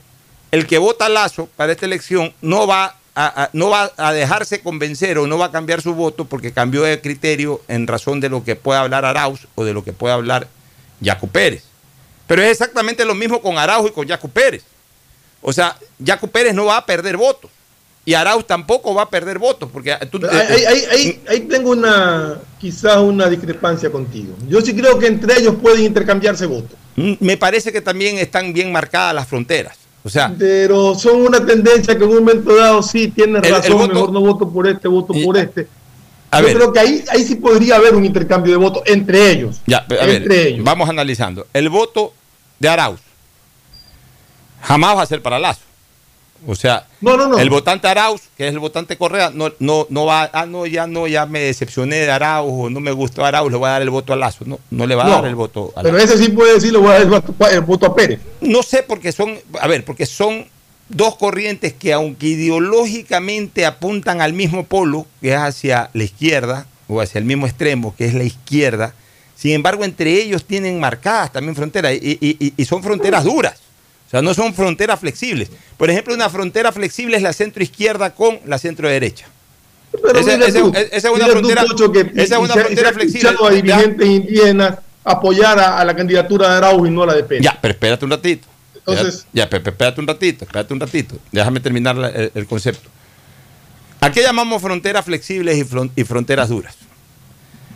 el que vota Lazo para esta elección no va a, no va a dejarse convencer o no va a cambiar su voto porque cambió de criterio en razón de lo que pueda hablar Arauz o de lo que pueda hablar Yacu Pérez. Pero es exactamente lo mismo con Arauz y con Yacu Pérez. O sea, Yacu Pérez no va a perder votos. Y Arauz tampoco va a perder votos. Porque ahí, tengo una, quizás una discrepancia contigo. Yo sí creo que entre ellos pueden intercambiarse votos. Mm, me parece que también están bien marcadas las fronteras. O sea, pero son una tendencia que en un momento dado sí tiene razón, mejor no voto por este, voto por este. Yo creo que ahí, ahí sí podría haber un intercambio de votos entre ellos. Ya, entre ellos. Vamos analizando. El voto de Arauz jamás va a ser para Lazo. O sea, el votante Arauz, que es el votante Correa, no, no, no va, ah, no, ya no, ya me decepcioné de Arauz o no me gustó Arauz, le voy a dar el voto a Lazo. No, no le va a dar el voto a Lazo. Pero ese sí puede decir, le voy a dar el voto, a Pérez. No sé, porque son, a ver, porque son dos corrientes que aunque ideológicamente apuntan al mismo polo, que es hacia la izquierda, o hacia el mismo extremo, que es la izquierda, sin embargo, entre ellos tienen marcadas también fronteras y, y son fronteras duras. O sea, no son fronteras flexibles. Por ejemplo, una frontera flexible es la centro izquierda con la centro derecha. esa, es una frontera, esa es una frontera flexible. a dirigentes indígenas apoyar a, la candidatura de Araujo y no a la de Pérez. Ya, pero espérate un ratito. Entonces, ya, ya espérate un ratito, espérate un ratito. Déjame terminar el, concepto. ¿A qué llamamos fronteras flexibles y, fronteras duras?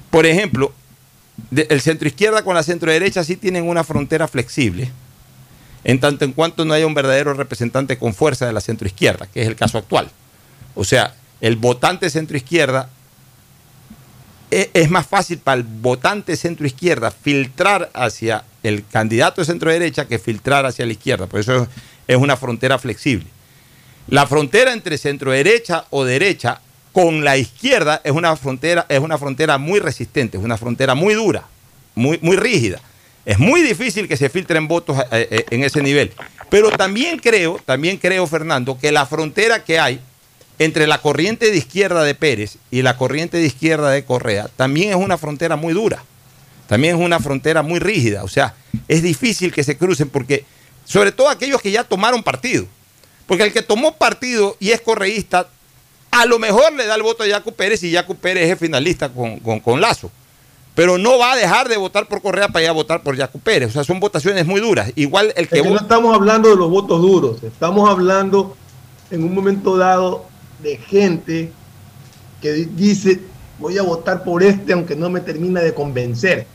Por ejemplo, el centro izquierda con la centro derecha sí tienen una frontera flexible en tanto en cuanto no haya un verdadero representante con fuerza de la centroizquierda, que es el caso actual. O sea, el votante centroizquierda e, es más fácil para el votante centroizquierda filtrar hacia el candidato de centro derecha que filtrar hacia la izquierda. Por eso es una frontera flexible. La frontera entre centro derecha o derecha con la izquierda es una frontera, es una frontera muy resistente, es una frontera muy dura, muy, muy rígida. Es muy difícil que se filtren votos eh, eh, en ese nivel. Pero también creo, también creo, Fernando, que la frontera que hay entre la corriente de izquierda de Pérez y la corriente de izquierda de Correa también es una frontera muy dura. También es una frontera muy rígida. O sea, es difícil que se crucen porque, sobre todo aquellos que ya tomaron partido. Porque el que tomó partido y es correísta, a lo mejor le da el voto a Yacu Pérez y Yacu Pérez es finalista con, con, Lazo. Pero no va a dejar de votar por Correa para ir a votar por Yacu Pérez. O sea, son votaciones muy duras. Igual el que... no estamos hablando de los votos duros, estamos hablando en un momento dado de gente que dice voy a votar por este aunque no me termina de convencer.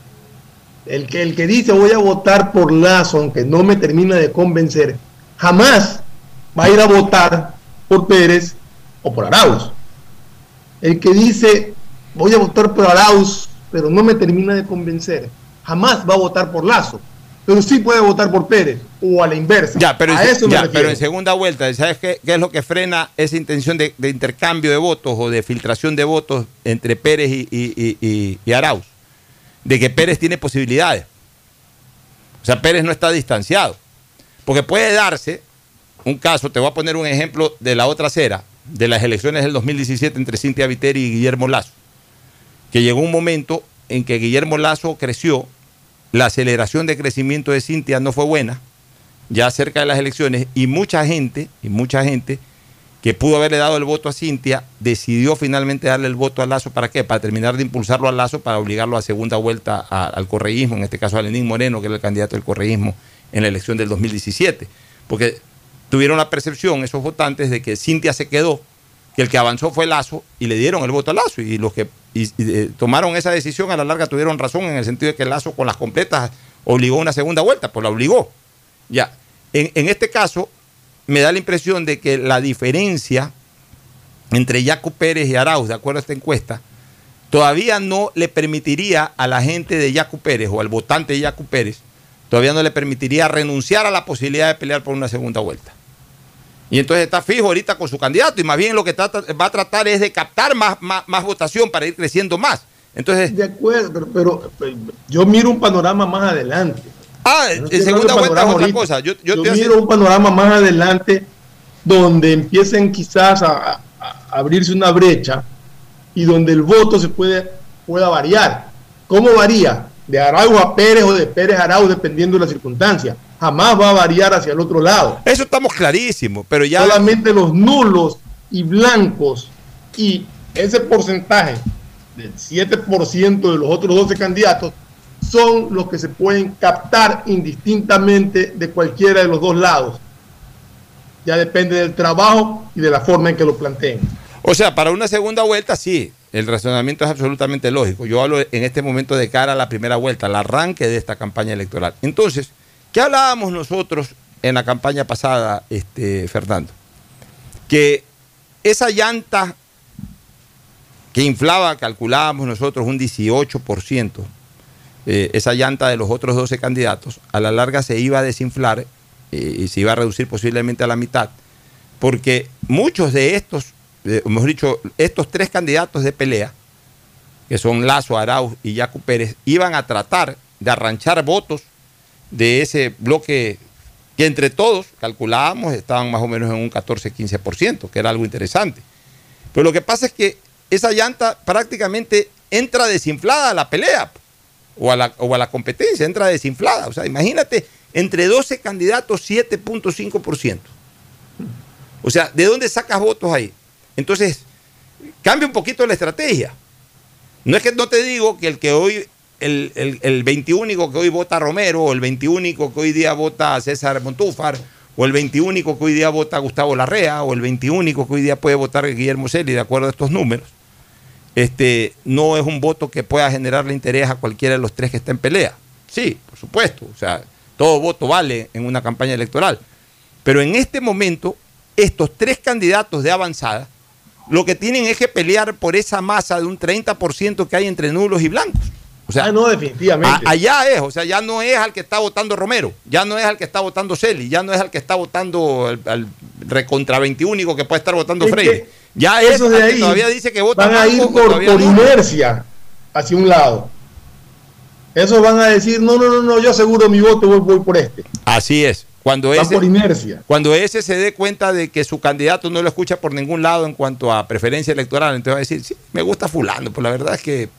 El que, el que dice voy a votar por Lazo aunque no me termina de convencer, jamás va a ir a votar por Pérez o por Arauz. El que dice voy a votar por Arauz pero no me termina de convencer, jamás va a votar por Lazo pero sí puede votar por Pérez o a la inversa. Ya, pero, pero en segunda vuelta, ¿sabes qué, qué, es lo que frena esa intención de, intercambio de votos o de filtración de votos entre Pérez y, y, y, Arauz? De que Pérez tiene posibilidades. O sea, Pérez no está distanciado. Porque puede darse un caso, te voy a poner un ejemplo de la otra acera, de las elecciones del 2017 entre Cintia Viteri y Guillermo Lazo. Que llegó un momento en que Guillermo Lazo creció la aceleración de crecimiento de Cintia no fue buena, ya cerca de las elecciones, y mucha gente, y mucha gente que pudo haberle dado el voto a Cintia, decidió finalmente darle el voto a Lazo, ¿para qué? Para terminar de impulsarlo a Lazo, para obligarlo a segunda vuelta al correísmo, en este caso a Lenín Moreno, que era el candidato del correísmo en la elección del 2017. Porque tuvieron la percepción esos votantes de que Cintia se quedó, que el que avanzó fue Lazo, y le dieron el voto a Lazo, y los que eh, tomaron esa decisión, a la larga tuvieron razón en el sentido de que Lazo con las completas obligó una segunda vuelta, pues la obligó. Ya, en, este caso me da la impresión de que la diferencia entre Yacu Pérez y Arauz, de acuerdo a esta encuesta, todavía no le permitiría a la gente de Yacu Pérez o al votante de Yacu Pérez, todavía no le permitiría renunciar a la posibilidad de pelear por una segunda vuelta. Y entonces está fijo ahorita con su candidato y más bien lo que trata, va a tratar es de captar más, más, votación para ir creciendo más. Entonces, de acuerdo, pero, yo miro un panorama más adelante. Ah, en segunda vuelta es otra cosa. Yo, miro un panorama más adelante donde empiecen quizás a, abrirse una brecha y donde el voto se puede, pueda variar. ¿Cómo varía? De Araujo a Pérez o de Pérez a Araujo, dependiendo de la circunstancia jamás va a variar hacia el otro lado. Eso estamos clarísimos, pero ya... Solamente los nulos y blancos y ese porcentaje del 7% de los otros 12 candidatos son los que se pueden captar indistintamente de cualquiera de los dos lados. Ya depende del trabajo y de la forma en que lo planteen. O sea, para una segunda vuelta sí, el razonamiento es absolutamente lógico. Yo hablo en este momento de cara a la primera vuelta, al arranque de esta campaña electoral. Entonces, ¿Qué hablábamos nosotros en la campaña pasada, este, Fernando? Que esa llanta que inflaba, calculábamos nosotros, un 18%, eh, esa llanta de los otros 12 candidatos, a la larga se iba a desinflar eh, y se iba a reducir posiblemente a la mitad, porque muchos de estos, eh, mejor dicho, estos tres candidatos de pelea, que son Lazo, Arauz y Yacu Pérez, iban a tratar de arranchar votos de ese bloque que entre todos calculábamos estaban más o menos en un 14-15%, que era algo interesante. Pero lo que pasa es que esa llanta prácticamente entra desinflada a la pelea o a la, o a la competencia, entra desinflada. O sea, imagínate, entre 12 candidatos, 7.5%. O sea, ¿de dónde sacas votos ahí? Entonces, cambia un poquito la estrategia. No es que no te digo que el que hoy el, el, el 21 que hoy vota Romero, o el 21 que hoy día vota César Montúfar, o el 21 que hoy día vota Gustavo Larrea, o el 21 que hoy día puede votar Guillermo Celi, de acuerdo a estos números, este, no es un voto que pueda generarle interés a cualquiera de los tres que está en pelea. Sí, por supuesto, o sea, todo voto vale en una campaña electoral. Pero en este momento, estos tres candidatos de avanzada, lo que tienen es que pelear por esa masa de un 30% que hay entre nulos y blancos. O sea, ah, no, definitivamente. allá es, o sea, ya no es al que está votando Romero, ya no es al que está votando Celi, ya no es al que está votando al, recontra 21 que puede estar votando Freire. Ya es de ahí todavía dice que vota Van a ir por, inercia hacia un lado. Esos van a decir, no, no, no, no, yo aseguro mi voto, voy, voy por este. Así es. Cuando ese, por inercia. Cuando ese se dé cuenta de que su candidato no lo escucha por ningún lado en cuanto a preferencia electoral, entonces va a decir, sí, me gusta fulano, pues la verdad es que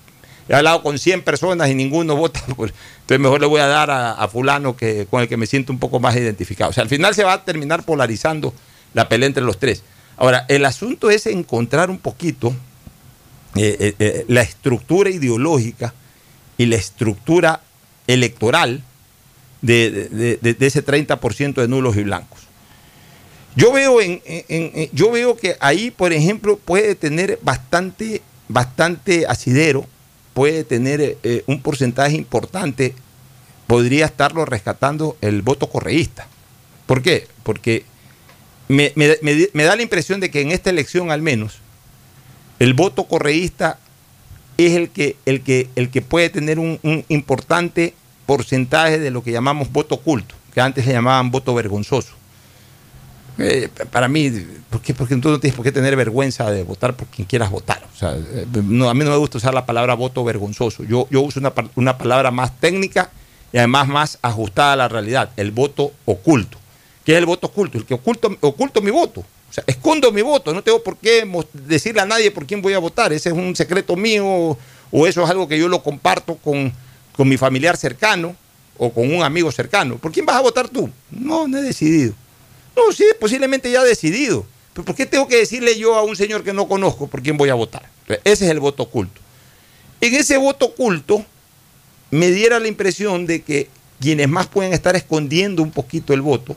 He hablado con 100 personas y ninguno vota. entonces mejor le voy a dar a, fulano que, con el que me siento un poco más identificado. O sea, al final se va a terminar polarizando la pelea entre los tres. Ahora, el asunto es encontrar un poquito eh, eh, eh, la estructura ideológica y la estructura electoral de, de- de- ese 30% de nulos y blancos. Yo veo, en, en- yo veo que ahí, por ejemplo, puede tener bastante, bastante asidero, puede tener eh, un porcentaje importante, podría estarlo rescatando el voto correísta. ¿Por qué? Porque me, me- me- me da la impresión de que en esta elección al menos, el voto correísta es el que, el que, el que puede tener un, un importante porcentaje de lo que llamamos voto oculto, que antes se llamaban voto vergonzoso. Eh, para mí, ¿por qué? Porque tú no tienes por qué tener vergüenza de votar por quien quieras votar. O sea, eh, no, a mí no me gusta usar la palabra voto vergonzoso. Yo, yo uso una, una palabra más técnica y además más ajustada a la realidad, el voto oculto. ¿Qué es el voto oculto? El que oculto, oculto mi voto. O sea, escondo mi voto, no tengo por qué decirle a nadie por quién voy a votar. Ese es un secreto mío o eso es algo que yo lo comparto con, con mi familiar cercano o con un amigo cercano. ¿Por quién vas a votar tú? No, no he decidido. No, sí, posiblemente ya decidido. Pero ¿por qué tengo que decirle yo a un señor que no conozco por quién voy a votar? Ese es el voto oculto. En ese voto oculto me diera la impresión de que quienes más pueden estar escondiendo un poquito el voto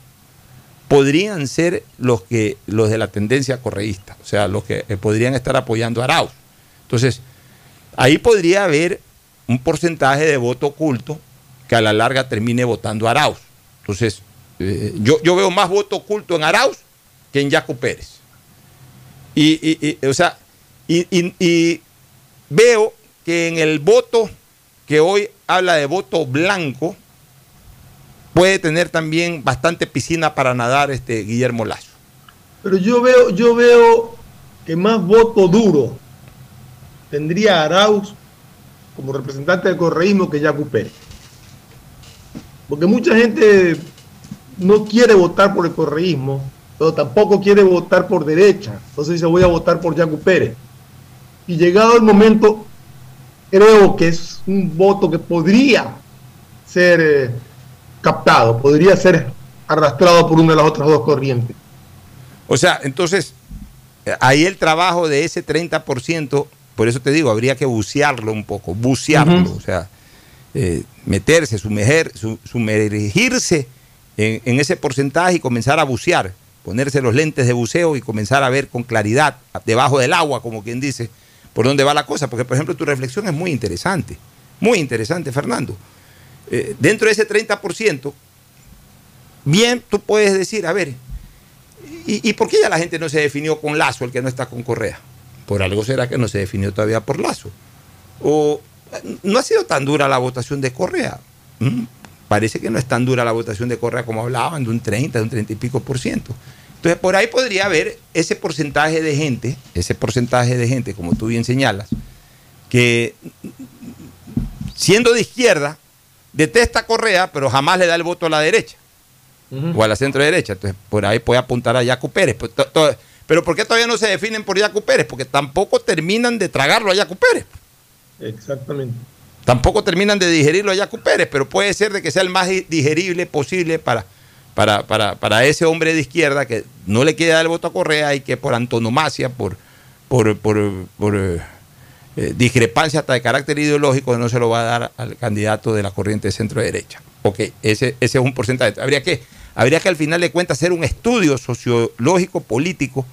podrían ser los que los de la tendencia correísta, o sea, los que eh, podrían estar apoyando a Arauz. Entonces, ahí podría haber un porcentaje de voto oculto que a la larga termine votando a Arauz. Entonces, eh, yo, yo veo más voto oculto en Arauz que en Yaco Pérez. Y, y- o sea, y- y veo que en el voto que hoy habla de voto blanco, puede tener también bastante piscina para nadar este Guillermo Lazo. Pero yo veo, yo veo que más voto duro tendría Arauz como representante del correísmo que Yacu Pérez. Porque mucha gente no quiere votar por el correísmo, pero tampoco quiere votar por derecha. Entonces dice voy a votar por Yacu Pérez. Y llegado el momento, creo que es un voto que podría ser eh, captado, podría ser arrastrado por una de las otras dos corrientes. O sea, entonces, eh, ahí el trabajo de ese 30%, por eso te digo, habría que bucearlo un poco, bucearlo, o sea, eh, meterse, sumerger, su- sumergirse en, en ese porcentaje y comenzar a bucear, ponerse los lentes de buceo y comenzar a ver con claridad, debajo del agua, como quien dice, por dónde va la cosa. Porque, por ejemplo, tu reflexión es muy interesante, muy interesante, Fernando. Eh, dentro de ese 30%, bien tú puedes decir, a ver, ¿y, y por qué ya la gente no se definió con Lazo, el que no está con Correa? Por algo será que no se definió todavía por Lazo. O no ha sido tan dura la votación de Correa. Mm, Parece que no es tan dura la votación de Correa como hablaban, de un 30, de un 30 y pico por ciento. Entonces, por ahí podría haber ese porcentaje de gente, ese porcentaje de gente, como tú bien señalas, que siendo de izquierda, detesta a Correa, pero jamás le da el voto a la derecha o a la centro derecha. Entonces, por ahí puede apuntar a Yacu Pérez. To- pero ¿por qué todavía no se definen por Yacu Pérez? Porque tampoco terminan de tragarlo a Yacu Pérez. Exactamente. Tampoco terminan de digerirlo a Yacu Pérez, pero puede ser de que sea el más di- digerible posible para, para, para, para ese hombre de izquierda que no le quiere dar el voto a Correa y que por antonomasia, por, por, por, por, eh, discrepancia hasta de carácter ideológico, no se lo va a dar al candidato de la corriente de centro derecha. Ok, ese, ese es un porcentaje. Habría que, habría que al final de cuentas hacer un estudio sociológico, político,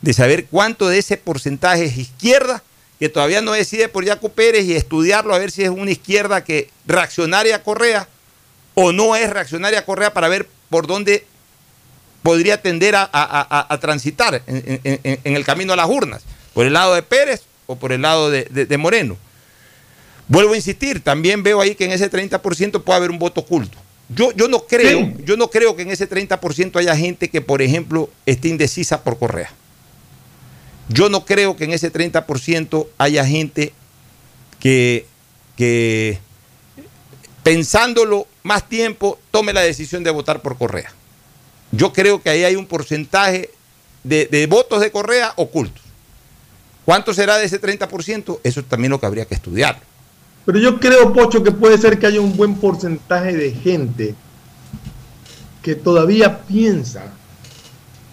de saber cuánto de ese porcentaje es izquierda, que todavía no decide por Yaco Pérez, y estudiarlo a ver si es una izquierda que reaccionaria Correa o no es reaccionaria Correa para ver por dónde podría tender a, a- a- transitar en, el camino a las urnas, por el lado de Pérez o por el lado de, de- de Moreno. Vuelvo a insistir, también veo ahí que en ese 30% puede haber un voto oculto. Yo, yo no creo, yo no creo que en ese 30% haya gente que, por ejemplo, esté indecisa por Correa. Yo no creo que en ese 30% haya gente que, que pensándolo más tiempo tome la decisión de votar por Correa. Yo creo que ahí hay un porcentaje de, de votos de Correa ocultos. ¿Cuánto será de ese 30%? Eso también lo que habría que estudiar. Pero yo creo, Pocho, que puede ser que haya un buen porcentaje de gente que todavía piensa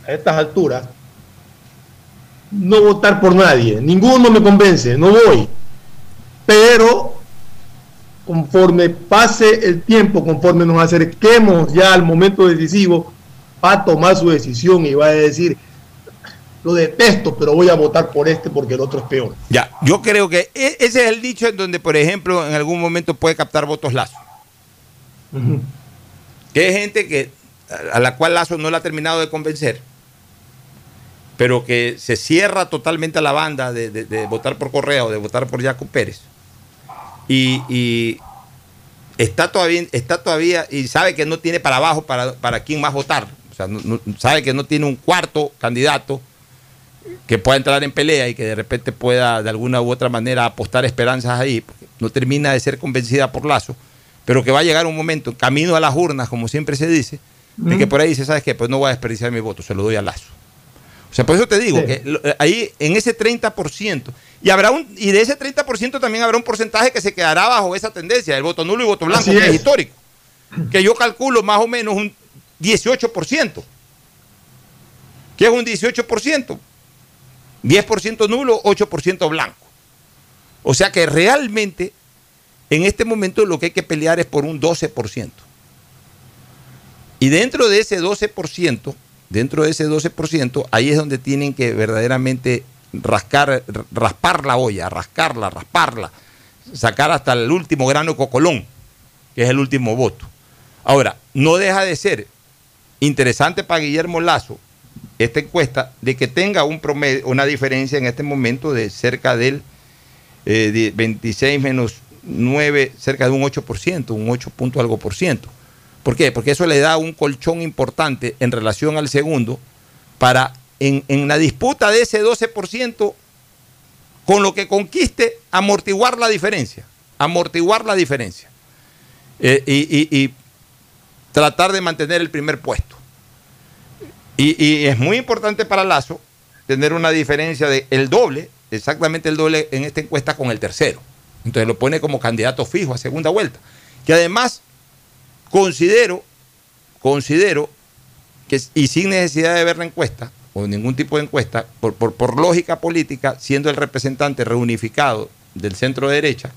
a estas alturas, no votar por nadie. Ninguno me convence, no voy. Pero conforme pase el tiempo, conforme nos acerquemos ya al momento decisivo, va a tomar su decisión y va a decir, lo detesto, pero voy a votar por este porque el otro es peor. Ya, yo creo que e- ese es el dicho en donde, por ejemplo, en algún momento puede captar votos Lazo. Que hay gente que a la cual Lazo no la ha terminado de convencer, pero que se cierra totalmente a la banda de, de- de votar por Correa o de votar por Jaco Pérez. Y, y está todavía, está todavía, y sabe que no tiene para abajo para, para quién más votar. O sea, no- no- sabe que no tiene un cuarto candidato que pueda entrar en pelea y que de repente pueda de alguna u otra manera apostar esperanzas ahí, no termina de ser convencida por Lazo, pero que va a llegar un momento, camino a las urnas, como siempre se dice, de que por ahí dice, ¿sabes qué? Pues no voy a desperdiciar mi voto, se lo doy a Lazo. O sea, por eso te digo Sí. que lo- ahí en ese 30%, y habrá un, y de ese 30% también habrá un porcentaje que se quedará bajo esa tendencia, el voto nulo y voto blanco, Así que es. es. histórico. Que yo calculo más o menos un 18%. ¿Qué es un 18%? 10% nulo, 8% blanco. O sea que realmente en este momento lo que hay que pelear es por un 12%. Y dentro de ese 12%, dentro de ese 12%, ahí es donde tienen que verdaderamente rascar, raspar la olla, rascarla, rasparla, sacar hasta el último grano cocolón, que es el último voto. Ahora, no deja de ser interesante para Guillermo Lazo esta encuesta de que tenga un promedio, una diferencia en este momento de cerca del eh, de 26 menos 9, cerca de un 8%, un 8 punto algo por ciento. ¿Por qué? Porque eso le da un colchón importante en relación al segundo para en, en la disputa de ese 12%, con lo que conquiste, amortiguar la diferencia. Amortiguar la diferencia. Eh, y tratar de mantener el primer puesto. Y, es muy importante para Lazo tener una diferencia de el doble, exactamente el doble en esta encuesta con el tercero. Entonces lo pone como candidato fijo a segunda vuelta. Que además considero, considero que, y sin necesidad de ver la encuesta, o ningún tipo de encuesta, por, por, por lógica política, siendo el representante reunificado del centro derecha,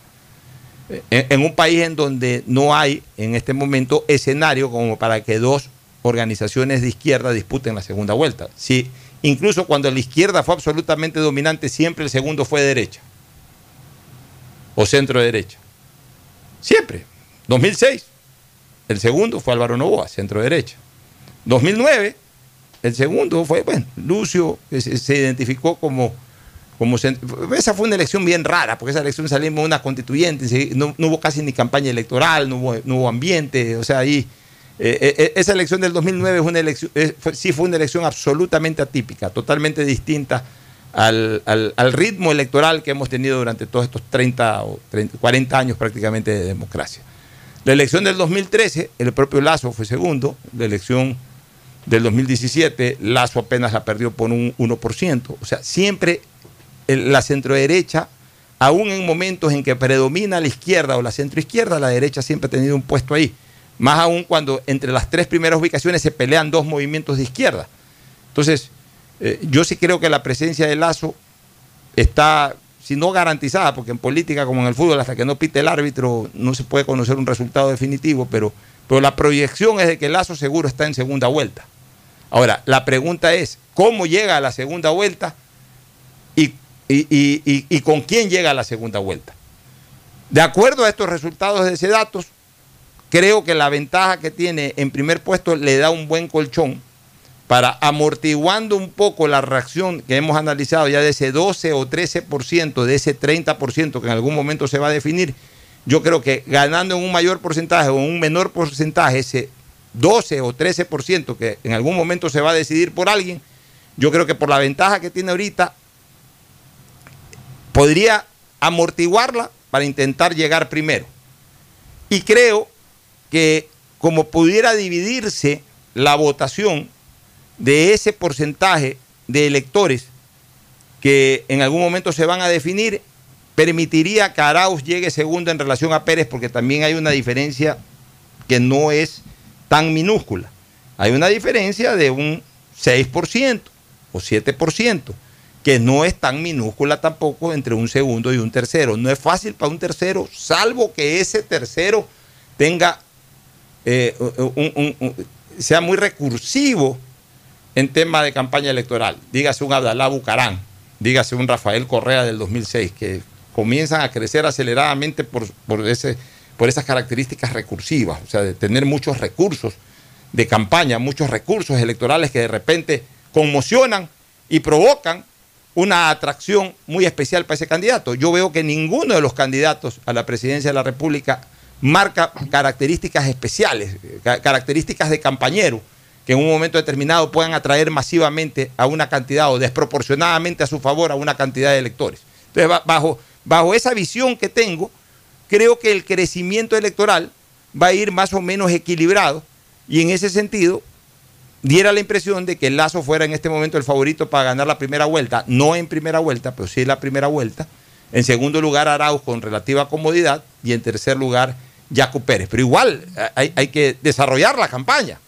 eh, en un país en donde no hay en este momento escenario como para que dos organizaciones de izquierda disputen la segunda vuelta. Sí, incluso cuando la izquierda fue absolutamente dominante, siempre el segundo fue derecha o centro derecha. Siempre. 2006, el segundo fue Álvaro Novoa, centro derecha. 2009, el segundo fue, bueno, Lucio, que se, identificó como, como... cent- Esa fue una elección bien rara, porque esa elección salimos una constituyente, no hubo casi ni campaña electoral, no hubo, no hubo ambiente, o sea, ahí... eh, eh, esa elección del 2009 es una elección, eh, fue- sí fue una elección absolutamente atípica, totalmente distinta al, al- al ritmo electoral que hemos tenido durante todos estos 30 o 30, 40 años prácticamente de democracia. La elección del 2013, el propio Lazo fue segundo. La elección del 2017, Lazo apenas la perdió por un 1%. O sea, siempre el- la centroderecha, aún en momentos en que predomina la izquierda o la centroizquierda, la derecha siempre ha tenido un puesto ahí. Más aún cuando entre las tres primeras ubicaciones se pelean dos movimientos de izquierda. Entonces, eh, yo sí creo que la presencia de Lazo está, si no garantizada, porque en política como en el fútbol, hasta que no pite el árbitro, no se puede conocer un resultado definitivo, pero, pero la proyección es de que Lazo seguro está en segunda vuelta. Ahora, la pregunta es, ¿cómo llega a la segunda vuelta y, y- y- y- con quién llega a la segunda vuelta? De acuerdo a estos resultados de ese datos, creo que la ventaja que tiene en primer puesto le da un buen colchón para amortiguando un poco la reacción que hemos analizado ya de ese 12 o 13%, de ese 30% que en algún momento se va a definir, yo creo que ganando en un mayor porcentaje o en un menor porcentaje, ese 12 o 13% que en algún momento se va a decidir por alguien, yo creo que por la ventaja que tiene ahorita, podría amortiguarla para intentar llegar primero. Y creo que como pudiera dividirse la votación de ese porcentaje de electores que en algún momento se van a definir, permitiría que Arauz llegue segundo en relación a Pérez, porque también hay una diferencia que no es tan minúscula. Hay una diferencia de un 6% o 7%, que no es tan minúscula tampoco entre un segundo y un tercero. No es fácil para un tercero, salvo que ese tercero tenga eh, sea muy recursivo en tema de campaña electoral. Dígase un Abdalá Bucarán, dígase un Rafael Correa del 2006, que comienzan a crecer aceleradamente por, ese, por esas características recursivas, o sea, de tener muchos recursos de campaña, muchos recursos electorales que de repente conmocionan y provocan una atracción muy especial para ese candidato. Yo veo que ninguno de los candidatos a la presidencia de la República marca características especiales, características de campañero, que en un momento determinado puedan atraer masivamente a una cantidad o desproporcionadamente a su favor a una cantidad de electores. Entonces, bajo, bajo esa visión que tengo, creo que el crecimiento electoral va a ir más o menos equilibrado y en ese sentido diera la impresión de que el Lazo fuera en este momento el favorito para ganar la primera vuelta, no en primera vuelta, pero sí en la primera vuelta. En segundo lugar, Arauz con relativa comodidad y en tercer lugar, Jaco Pérez. Pero igual hay, que desarrollar la campaña.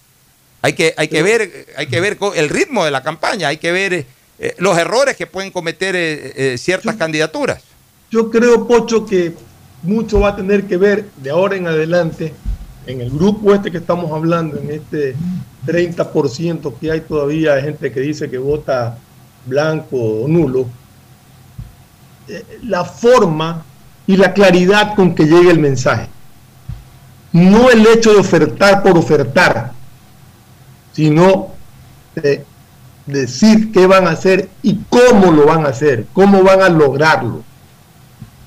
Hay que, hay que, ver, hay que ver el ritmo de la campaña, hay que ver eh, los errores que pueden cometer eh, eh, ciertas candidaturas. Yo creo, Pocho, que mucho va a tener que ver de ahora en adelante en el grupo este que estamos hablando, en este 30% que hay todavía de gente que dice que vota blanco o nulo, la forma y la claridad con que llegue el mensaje no el hecho de ofertar por ofertar, sino de decir qué van a hacer y cómo lo van a hacer, cómo van a lograrlo.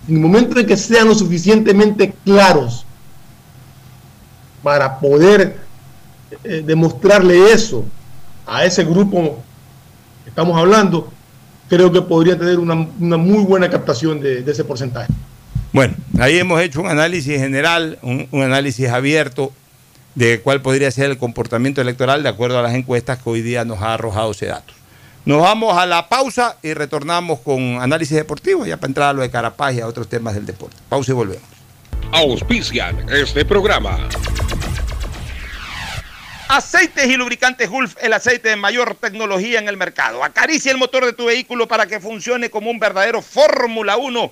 En el momento en que sean lo suficientemente claros para poder eh, demostrarle eso a ese grupo que estamos hablando, creo que podría tener una, muy buena captación de ese porcentaje. Bueno, ahí hemos hecho un análisis general, un, análisis abierto de cuál podría ser el comportamiento electoral de acuerdo a las encuestas que hoy día nos ha arrojado ese dato. Nos vamos a la pausa y retornamos con análisis deportivo, ya para entrar a lo de Carapaz y a otros temas del deporte. Pausa y volvemos. Auspician este programa. Aceites y lubricantes Gulf, el aceite de mayor tecnología en el mercado. Acaricia el motor de tu vehículo para que funcione como un verdadero Fórmula 1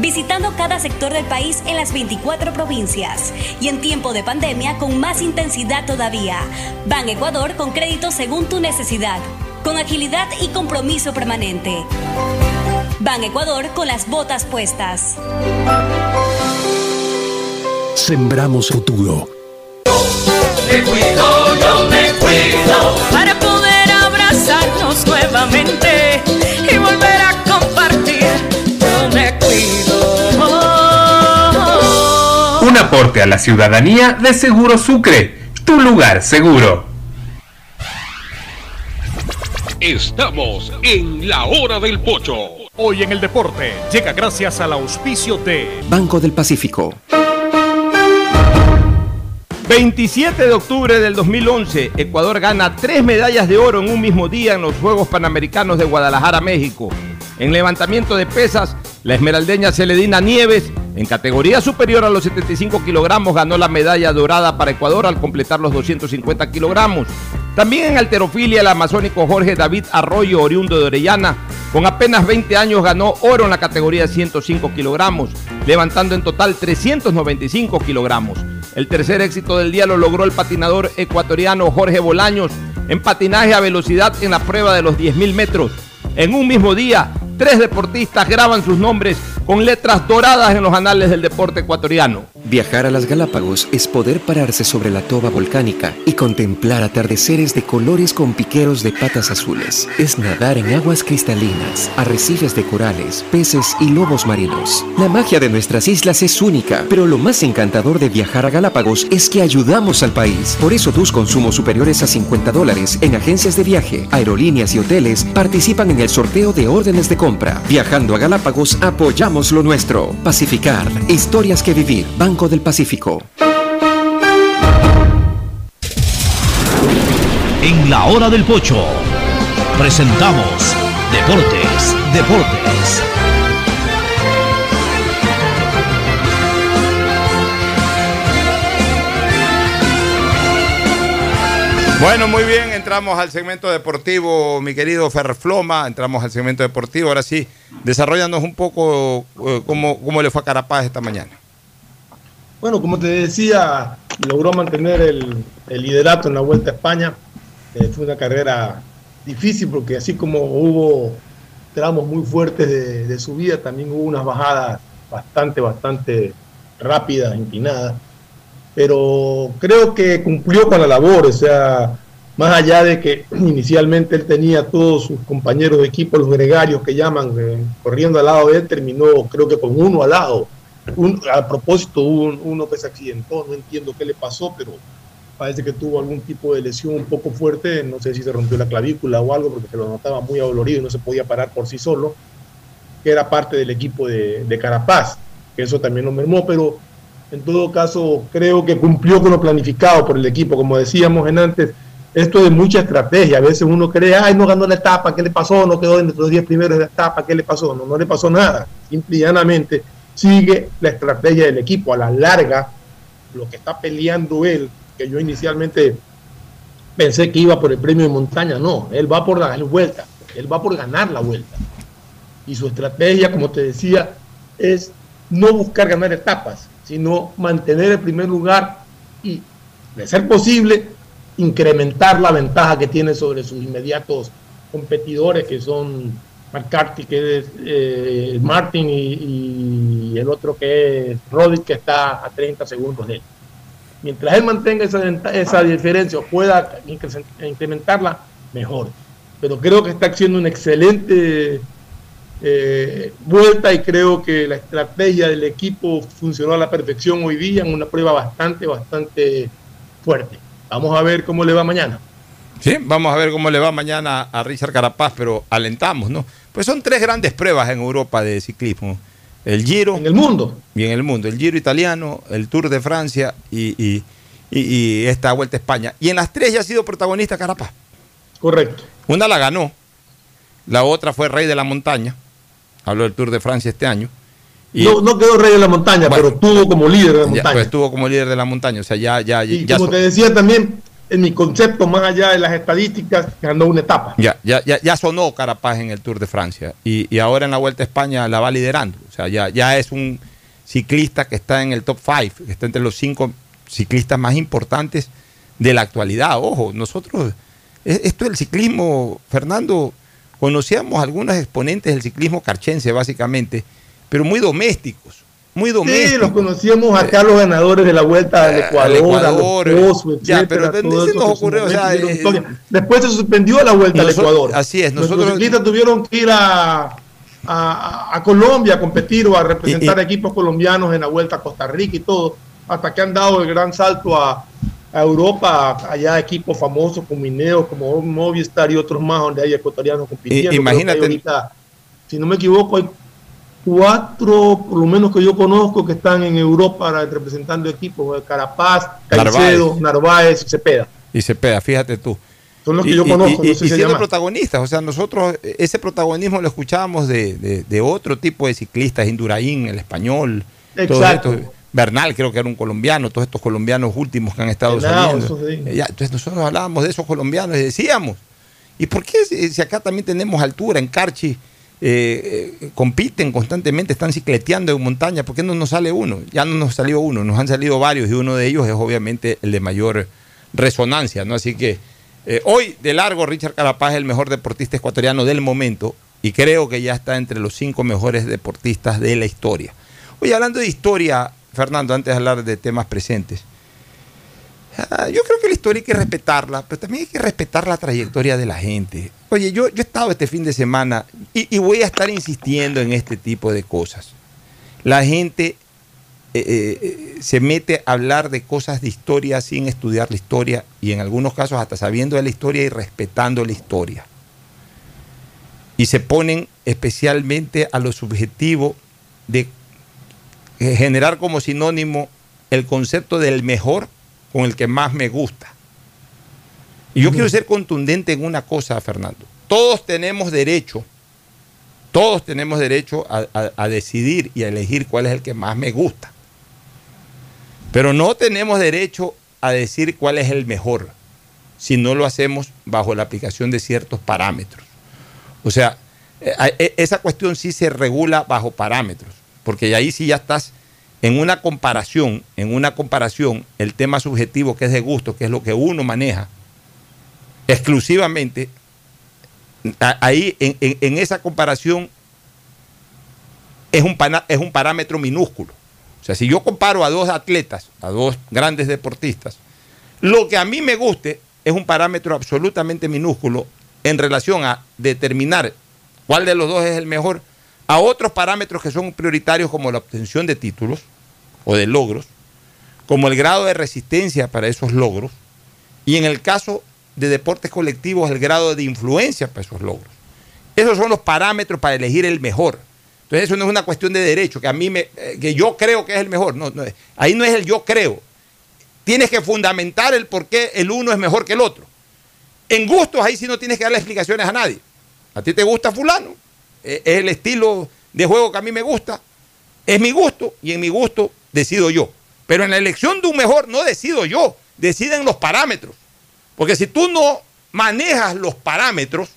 visitando cada sector del país en las 24 provincias y en tiempo de pandemia con más intensidad todavía. Ban Ecuador con crédito según tu necesidad, con agilidad y compromiso permanente. Ban Ecuador con las botas puestas. Sembramos futuro. Me cuido, yo me cuido para poder abrazarnos nuevamente aporte a la ciudadanía de Seguro Sucre, tu lugar seguro. Estamos en la hora del pocho. Hoy en el deporte llega gracias al auspicio de Banco del Pacífico. 27 de octubre del 2011, Ecuador gana tres medallas de oro en un mismo día en los Juegos Panamericanos de Guadalajara, México. En levantamiento de pesas, la esmeraldeña Celedina Nieves, en categoría superior a los 75 kilogramos, ganó la medalla dorada para Ecuador al completar los 250 kilogramos. También en alterofilia, el amazónico Jorge David Arroyo, oriundo de Orellana, con apenas 20 años ganó oro en la categoría 105 kilogramos, levantando en total 395 kilogramos. El tercer éxito del día lo logró el patinador ecuatoriano Jorge Bolaños en patinaje a velocidad en la prueba de los 10.000 metros. En un mismo día, tres deportistas graban sus nombres con letras doradas en los anales del deporte ecuatoriano. Viajar a las Galápagos es poder pararse sobre la toba volcánica y contemplar atardeceres de colores con piqueros de patas azules. Es nadar en aguas cristalinas, arrecifes de corales, peces y lobos marinos. La magia de nuestras islas es única, pero lo más encantador de viajar a Galápagos es que ayudamos al país. Por eso tus consumos superiores a 50 dólares en agencias de viaje, aerolíneas y hoteles participan en el sorteo de órdenes de compra. Viajando a Galápagos apoyamos lo nuestro. Pacificar. Historias que vivir. Banco del Pacífico. En la hora del pocho presentamos Deportes, Deportes. Bueno, muy bien, entramos al segmento deportivo, mi querido Ferfloma, entramos al segmento deportivo. Ahora sí, desarrollanos un poco eh, cómo, cómo le fue a Carapaz esta mañana. Bueno, como te decía, logró mantener el, el liderato en la Vuelta a España. Eh, fue una carrera difícil porque así como hubo tramos muy fuertes de, de subida, también hubo unas bajadas bastante, bastante rápidas, inclinadas pero creo que cumplió con la labor, o sea, más allá de que inicialmente él tenía a todos sus compañeros de equipo, los gregarios que llaman, eh, corriendo al lado de él, terminó creo que con uno al lado. Un, a propósito, hubo uno que se accidentó, no entiendo qué le pasó, pero parece que tuvo algún tipo de lesión un poco fuerte, no sé si se rompió la clavícula o algo, porque se lo notaba muy adolorido y no se podía parar por sí solo, que era parte del equipo de, de Carapaz, que eso también lo mermó, pero en todo caso, creo que cumplió con lo planificado por el equipo. Como decíamos en antes, esto es mucha estrategia. A veces uno cree, ay, no ganó la etapa, ¿qué le pasó? No quedó entre los 10 primeros de la etapa, ¿qué le pasó? No, no le pasó nada. Simple y llanamente sigue la estrategia del equipo. A la larga, lo que está peleando él, que yo inicialmente pensé que iba por el premio de montaña, no, él va por la vuelta, él va por ganar la vuelta. Y su estrategia, como te decía, es no buscar ganar etapas, sino mantener el primer lugar y, de ser posible, incrementar la ventaja que tiene sobre sus inmediatos competidores, que son McCarthy, que es eh, Martin, y, el otro que es Roddick, que está a 30 segundos de él. Mientras él mantenga esa, diferencia o pueda incrementarla, mejor. Pero creo que está haciendo un excelente eh, vuelta y creo que la estrategia del equipo funcionó a la perfección hoy día en una prueba bastante, bastante fuerte. Vamos a ver cómo le va mañana. Sí, vamos a ver cómo le va mañana a Richard Carapaz, pero alentamos, ¿no? Pues son tres grandes pruebas en Europa de ciclismo. El Giro. En el mundo. Y en el mundo. El Giro italiano, el Tour de Francia y, y, y esta Vuelta a España. Y en las tres ya ha sido protagonista Carapaz. Correcto. Una la ganó. La otra fue Rey de la Montaña habló del Tour de Francia este año. Y, no, no, quedó rey de la montaña, pero estuvo como líder de la montaña. pues estuvo como líder de la montaña, o sea, ya... ya, y como te decía también, en mi concepto, más allá de las estadísticas, ganó una etapa. Ya, ya, ya, ya sonó Carapaz en el Tour de Francia y, y, ahora en la Vuelta a España la va liderando. O sea, ya, ya es un ciclista que está en el top 5, que está entre los cinco ciclistas más importantes de la actualidad. Ojo, nosotros, e, esto del ciclismo, Fernando, Conocíamos algunos exponentes del ciclismo carchense, básicamente, pero muy domésticos. Muy domésticos. Sí, los conocíamos acá los ganadores de la vuelta al Ecuador, Ecuador a los ya, pero nos ocurrió, o sea, eh, después se suspendió la vuelta al Ecuador. Así es, nosotros los ciclistas tuvieron que ir a, a, a, Colombia a competir o a representar y, y, equipos colombianos en la vuelta a Costa Rica y todo, hasta que han dado el gran salto a, a Europa, allá equipos famosos como Mineo, como Movistar y otros más, donde hay ecuatorianos compitiendo. imagínate. Creo que ahorita, si no me equivoco, hay cuatro, por lo menos que yo conozco, que están en Europa representando equipos: Carapaz, Caicedo, Narváez y Cepeda. Y Cepeda, fíjate tú. Son los que Y- yo conozco. y- no sé y si se siendo llama. protagonistas, o sea, nosotros eh, ese protagonismo lo escuchábamos de, de- de otro tipo de ciclistas, Indurain, el español, Exacto. estos- Bernal creo que era un colombiano, todos estos colombianos últimos que han estado saliendo. Eh, ya, entonces nosotros hablábamos de esos colombianos y decíamos, ¿y por qué si, si acá también tenemos altura en Carchi? Eh, eh, compiten constantemente, están cicleteando en montaña, ¿por qué no nos sale uno? Ya no nos salió uno, nos han salido varios y uno de ellos es obviamente el de mayor resonancia, ¿no? Así que eh, hoy de largo Richard Carapaz es el mejor deportista ecuatoriano del momento y creo que ya está entre los cinco mejores deportistas de la historia. Oye, hablando de historia, Fernando, antes de hablar de temas presentes, yo creo que la historia hay que respetarla, pero también hay que respetar la trayectoria de la gente. Oye, yo, yo he estado este fin de semana y, voy a estar insistiendo en este tipo de cosas. La gente eh, eh, se mete a hablar de cosas de historia sin estudiar la historia y en algunos casos hasta sabiendo de la historia y respetando la historia. Y se ponen especialmente a lo subjetivo de generar como sinónimo el concepto del mejor con el que más me gusta. Y yo quiero ser contundente en una cosa, Fernando. Todos tenemos derecho, todos tenemos derecho a, a- a decidir y a elegir cuál es el que más me gusta. Pero no tenemos derecho a decir cuál es el mejor si no lo hacemos bajo la aplicación de ciertos parámetros. O sea, eh, eh, esa cuestión sí se regula bajo parámetros, porque ahí sí ya estás en una comparación, en una comparación, el tema subjetivo que es de gusto, que es lo que uno maneja, exclusivamente, ahí en esa comparación es un, pana- es un parámetro minúsculo. O sea, si yo comparo a dos atletas, a dos grandes deportistas, lo que a mí me guste es un parámetro absolutamente minúsculo en relación a determinar cuál de los dos es el mejor, a otros parámetros que son prioritarios como la obtención de títulos o de logros, como el grado de resistencia para esos logros, y en el caso de deportes colectivos, el grado de influencia para esos logros. Esos son los parámetros para elegir el mejor. Entonces eso no es una cuestión de derecho, que a mí me, eh, que yo creo que es el mejor. No, no, ahí no es el yo creo. Tienes que fundamentar el por qué el uno es mejor que el otro. En gustos ahí sí no tienes que darle explicaciones a nadie. A ti te gusta fulano, es el estilo de juego que a mí me gusta, es mi gusto y en mi gusto decido yo. Pero en la elección de un mejor no decido yo, deciden los parámetros. Porque si tú no manejas los parámetros,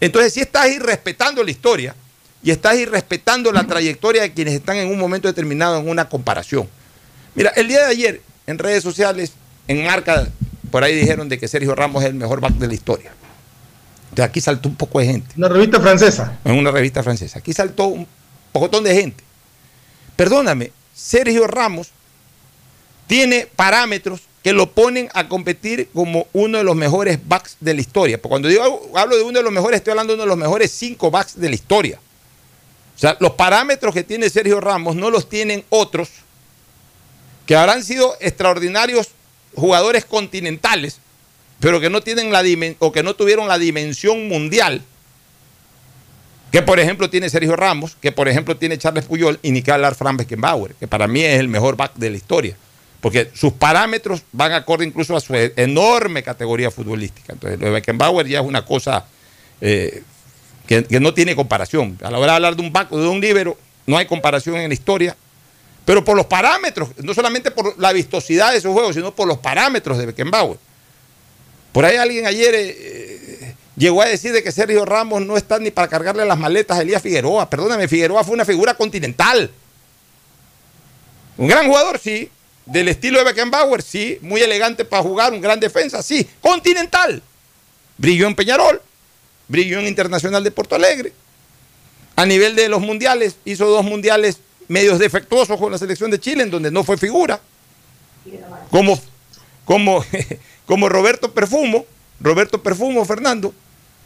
entonces sí estás irrespetando la historia y estás irrespetando la trayectoria de quienes están en un momento determinado en una comparación. Mira, el día de ayer en redes sociales, en marca, por ahí dijeron de que Sergio Ramos es el mejor back de la historia. Entonces aquí saltó un poco de gente. Una revista francesa. En una revista francesa. Aquí saltó un pocotón de gente. Perdóname, Sergio Ramos tiene parámetros que lo ponen a competir como uno de los mejores backs de la historia. Porque cuando digo hablo de uno de los mejores, estoy hablando de uno de los mejores cinco backs de la historia. O sea, los parámetros que tiene Sergio Ramos no los tienen otros que habrán sido extraordinarios jugadores continentales, pero que no tienen la o que no tuvieron la dimensión mundial que por ejemplo tiene Sergio Ramos, que por ejemplo tiene Charles Puyol y ni que hablar Beckenbauer, que para mí es el mejor back de la historia, porque sus parámetros van acorde incluso a su e- enorme categoría futbolística. Entonces, lo de Beckenbauer ya es una cosa eh, que, que no tiene comparación. A la hora de hablar de un back o de un líbero, no hay comparación en la historia, pero por los parámetros, no solamente por la vistosidad de su juego, sino por los parámetros de Beckenbauer. Por ahí alguien ayer eh, eh, llegó a decir de que Sergio Ramos no está ni para cargarle las maletas a Elías Figueroa. Perdóname, Figueroa fue una figura continental. Un gran jugador, sí. Del estilo de Beckenbauer, sí. Muy elegante para jugar, un gran defensa, sí. Continental. Brilló en Peñarol, brilló en Internacional de Porto Alegre. A nivel de los mundiales, hizo dos mundiales medios defectuosos con la selección de Chile, en donde no fue figura. Como, como, como Roberto Perfumo, Roberto Perfumo, Fernando,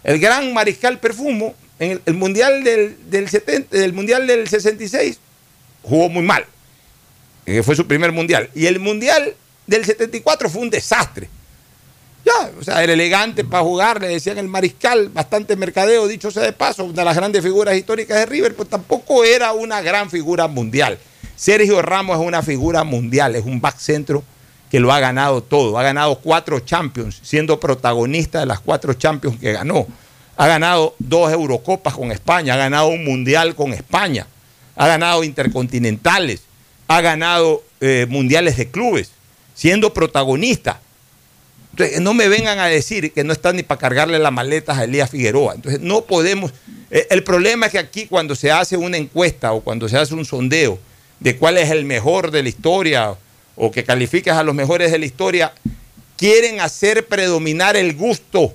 el gran mariscal Perfumo, en el, mundial del, del 70, del mundial del 66, jugó muy mal. que fue su primer mundial. Y el mundial del 74 fue un desastre. Ya, o sea, era elegante para jugar, le decían el mariscal, bastante mercadeo, dicho sea de paso, una de las grandes figuras históricas de River, pues tampoco era una gran figura mundial. Sergio Ramos es una figura mundial, es un back centro que lo ha ganado todo. Ha ganado cuatro Champions, siendo protagonista de las cuatro Champions que ganó. Ha ganado dos Eurocopas con España, ha ganado un Mundial con España, ha ganado intercontinentales, ha ganado eh, mundiales de clubes, siendo protagonista. Entonces, no me vengan a decir que no están ni para cargarle las maletas a Elías Figueroa. Entonces, no podemos. eh, El problema es que aquí, cuando se hace una encuesta o cuando se hace un sondeo de cuál es el mejor de la historia o que califiques a los mejores de la historia, quieren hacer predominar el gusto.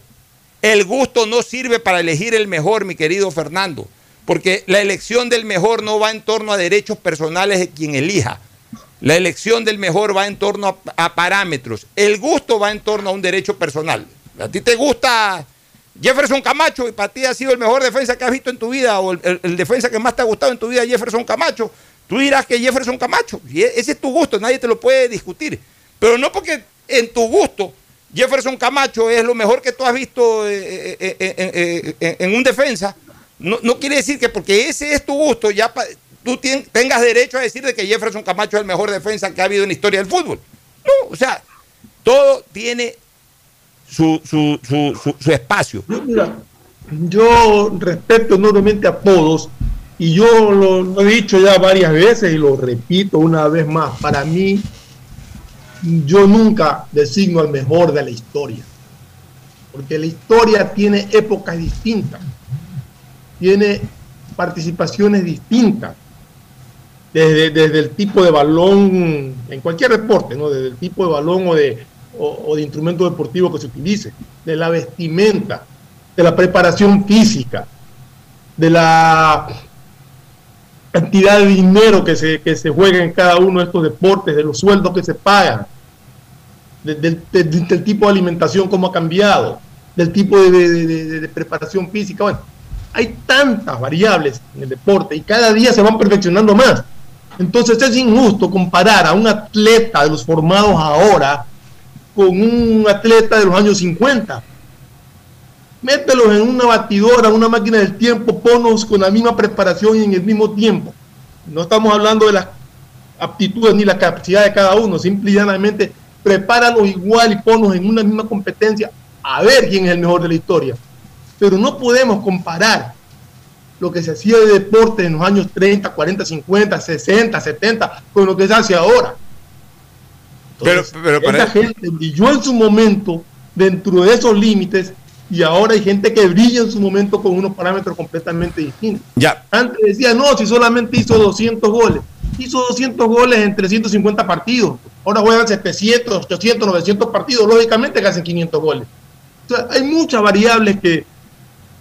El gusto no sirve para elegir el mejor, mi querido Fernando, porque la elección del mejor no va en torno a derechos personales de quien elija. La elección del mejor va en torno a, parámetros. El gusto va en torno a un derecho personal. A ti te gusta Jefferson Camacho y para ti ha sido el mejor defensa que has visto en tu vida o el- el defensa que más te ha gustado en tu vida, Jefferson Camacho. Tú dirás que Jefferson Camacho. E- ese es tu gusto, nadie te lo puede discutir. Pero no porque en tu gusto Jefferson Camacho es lo mejor que tú has visto eh, eh, eh, en un defensa. No, quiere decir que porque ese es tu gusto, ya tú tengas derecho a decir de que Jefferson Camacho es el mejor defensa que ha habido en la historia del fútbol. No, o sea, todo tiene su espacio. Mira, yo respeto enormemente a todos y yo lo, he dicho ya varias veces y lo repito una vez más. Para mí, yo nunca designo al mejor de la historia, porque la historia tiene épocas distintas, tiene participaciones distintas. Desde, desde el tipo de balón, en cualquier deporte, ¿no? desde el tipo de balón o de, o de instrumento deportivo que se utilice, de la vestimenta, de la preparación física, de la cantidad de dinero que se, que se juega en cada uno de estos deportes, de los sueldos que se pagan, de- del, de- de- del tipo de alimentación, cómo ha cambiado, del tipo de preparación física. Bueno, hay tantas variables en el deporte y cada día se van perfeccionando más. Entonces es injusto comparar a un atleta de los formados ahora con un atleta de los años 50 mételos en una batidora, una máquina del tiempo, ponos con la misma preparación y en el mismo tiempo. No estamos hablando de las aptitudes ni la capacidad de cada uno, simple y llanamente prepáralos igual y ponlos en una misma competencia a ver quién es el mejor de la historia. Pero no podemos comparar lo que se hacía de deporte en los años 30, 40, 50, 60, 70 con lo que se hace ahora. Entonces, pero para- esa gente brilló en su momento dentro de esos límites y ahora hay gente que brilla en su momento con unos parámetros completamente distintos. Ya. Antes decía, no, si solamente hizo 200 goles. Hizo 200 goles en 350 partidos. Ahora juegan 700, 800, 900 partidos. Lógicamente que hacen 500 goles. O sea, hay muchas variables que,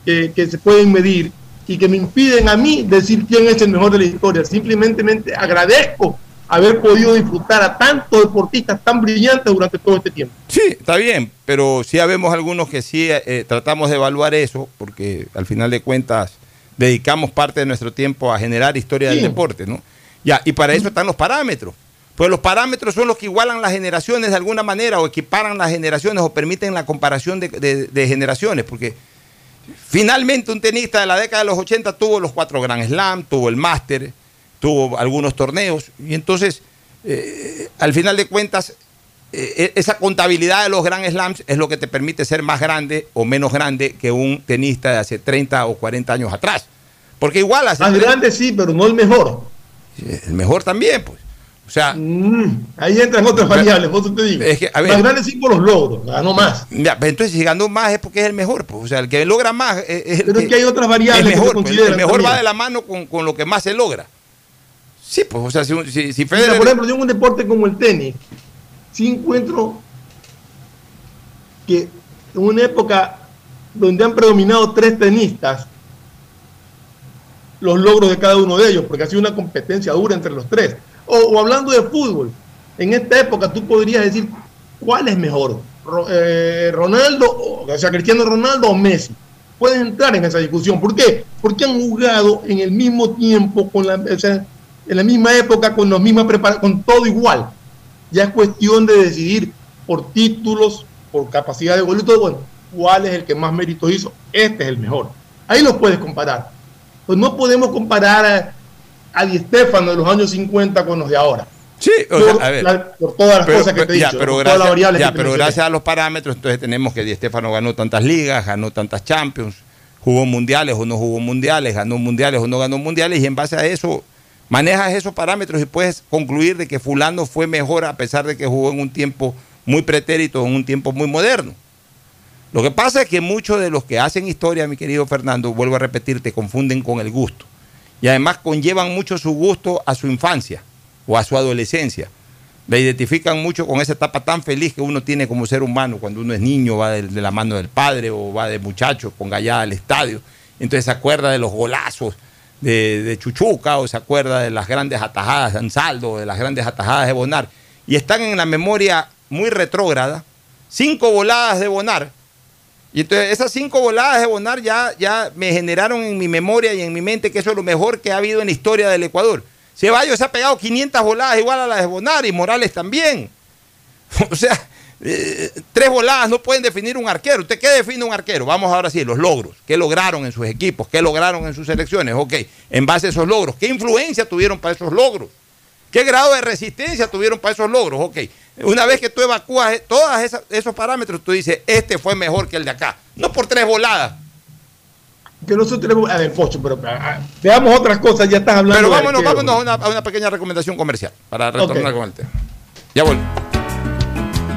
que, que se pueden medir y que me impiden a mí decir quién es el mejor de la historia. Simplemente agradezco haber podido disfrutar a tantos deportistas tan brillantes durante todo este tiempo. Sí, está bien, pero sí habemos algunos que sí eh, tratamos de evaluar eso, porque al final de cuentas dedicamos parte de nuestro tiempo a generar historia Sí. del deporte, ¿no? Ya, y para eso están los parámetros. Pues los parámetros son los que igualan las generaciones de alguna manera, o equiparan las generaciones, o permiten la comparación de, de- de generaciones, porque finalmente un tenista de la década de los 80 tuvo los cuatro Grand Slam, tuvo el Máster, tuvo algunos torneos, y entonces, eh, al final de cuentas, eh, esa contabilidad de los Grand Slams es lo que te permite ser más grande o menos grande que un tenista de hace 30 o 40 años atrás. Porque igual hace Más 30 grande sí, pero no el mejor. El mejor también, pues. O sea. ahí entran otras variables, eso te digo. Es que, a ver, más grande sí por los logros, ganó más. Ya, pero entonces si ganó más es porque es el mejor, pues. O sea, el que logra más es, es el Pero es que hay otras variables es que se mejor, pues. El mejor también. va de la mano con, con lo que más se logra. Sí, pues, o sea, si, si, si Mira, Federer- por ejemplo, yo en un deporte como el tenis, sí encuentro que en una época donde han predominado tres tenistas, los logros de cada uno de ellos, porque ha sido una competencia dura entre los tres. O, o hablando de fútbol, en esta época tú podrías decir cuál es mejor, eh, Ronaldo, o, o sea, Cristiano Ronaldo o Messi. Puedes entrar en esa discusión. ¿Por qué? Porque han jugado en el mismo tiempo, con la, o sea, en la misma época, con misma preparación, con todo igual. Ya es cuestión de decidir por títulos, por capacidad de gol y todo, bueno, cuál es el que más méritos hizo. Este es el mejor. Ahí lo puedes comparar. Pues no podemos comparar a, a Di Stefano de los años 50 con los de ahora. Sí, o por, sea, a ver. la- por todas las Pero- cosas que te he ya, dicho, pero por todas las gracias, ya, pero gracias a los parámetros, entonces tenemos que Di Stefano ganó tantas ligas, ganó tantas Champions, jugó mundiales o no jugó mundiales, ganó mundiales o no ganó mundiales, y en base a eso manejas esos parámetros y puedes concluir de que fulano fue mejor a pesar de que jugó en un tiempo muy pretérito, en un tiempo muy moderno. Lo que pasa es que muchos de los que hacen historia, mi querido Fernando, vuelvo a repetir, te confunden con el gusto. Y además conllevan mucho su gusto a su infancia o a su adolescencia. Le identifican mucho con esa etapa tan feliz que uno tiene como ser humano, cuando uno es niño, va de, de la mano del padre o va de muchacho con gallada al estadio. Entonces se acuerda de los golazos de, de Chuchuca o se acuerda de las grandes atajadas de Ansaldo, de las grandes atajadas de Bonar. Y están en la memoria muy retrógrada, cinco voladas de Bonar. Y entonces esas cinco voladas de Bonar ya, ya me generaron en mi memoria y en mi mente que eso es lo mejor que ha habido en la historia del Ecuador. Ceballos ha pegado 500 voladas igual a las de Bonar y Morales también. O sea, eh, tres voladas no pueden definir un arquero. ¿Usted qué define un arquero? Vamos ahora sí, los logros. ¿Qué lograron en sus equipos? ¿Qué lograron en sus selecciones? Ok, en base a esos logros. ¿Qué influencia tuvieron para esos logros? ¿Qué grado de resistencia tuvieron para esos logros? Ok, una vez que tú evacúas todos esos parámetros, tú dices, este fue mejor que el de acá. No por tres voladas. Que nosotros tenemos. A ver, Pocho, pero ah, veamos otras cosas, ya estás hablando. Pero vámonos, vámonos a una, a una pequeña recomendación comercial para retornar con el tema. Ya vuelvo.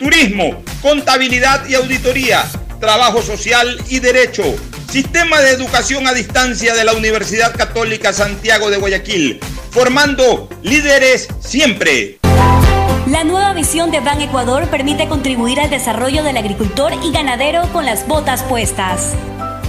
turismo, contabilidad y auditoría, trabajo social y derecho. Sistema de educación a distancia de la Universidad Católica Santiago de Guayaquil, formando líderes siempre. La nueva visión de Ban Ecuador permite contribuir al desarrollo del agricultor y ganadero con las botas puestas.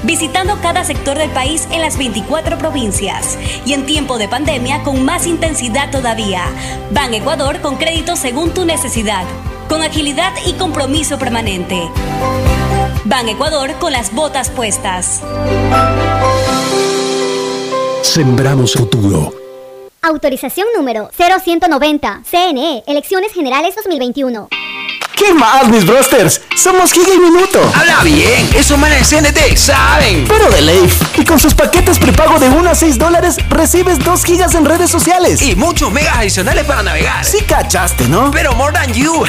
Visitando cada sector del país en las 24 provincias y en tiempo de pandemia con más intensidad todavía. Ban Ecuador con crédito según tu necesidad, con agilidad y compromiso permanente. Ban Ecuador con las botas puestas. Sembramos futuro. Autorización número 0190. CNE, Elecciones Generales 2021. ¿Qué más, mis brosters? Somos Giga y Minuto. Habla bien, esos manes de CNT saben. Pero de Leif. Y con sus paquetes prepago de 1 a 6 dólares, recibes 2 gigas en redes sociales. Y muchos megas adicionales para navegar. Sí cachaste, ¿no? Pero more than you.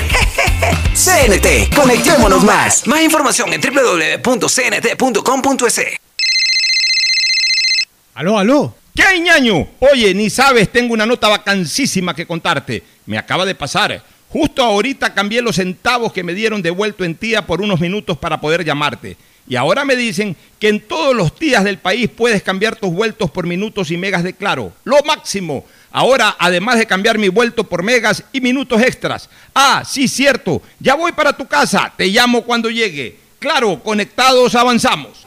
CNT, conectémonos más. Más información en www.cnt.com.es. Aló, aló. ¿Qué hay, ñaño? Oye, ni sabes, tengo una nota vacancísima que contarte. Me acaba de pasar. Justo ahorita cambié los centavos que me dieron devuelto en tía por unos minutos para poder llamarte. Y ahora me dicen que en todos los días del país puedes cambiar tus vueltos por minutos y megas de claro. Lo máximo. Ahora, además de cambiar mi vuelto por megas y minutos extras. Ah, sí, cierto. Ya voy para tu casa. Te llamo cuando llegue. Claro, conectados avanzamos.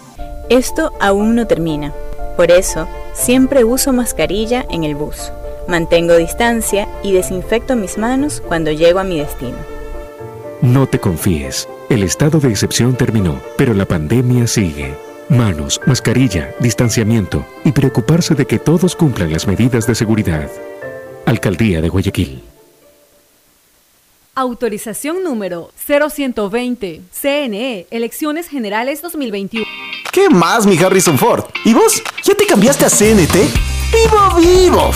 Esto aún no termina. Por eso, siempre uso mascarilla en el bus. Mantengo distancia y desinfecto mis manos cuando llego a mi destino. No te confíes. El estado de excepción terminó, pero la pandemia sigue. Manos, mascarilla, distanciamiento y preocuparse de que todos cumplan las medidas de seguridad. Alcaldía de Guayaquil. Autorización número 0120. CNE, Elecciones Generales 2021. ¿Qué más, mi Harrison Ford? ¿Y vos? ¿Ya te cambiaste a CNT? ¡Vivo, vivo!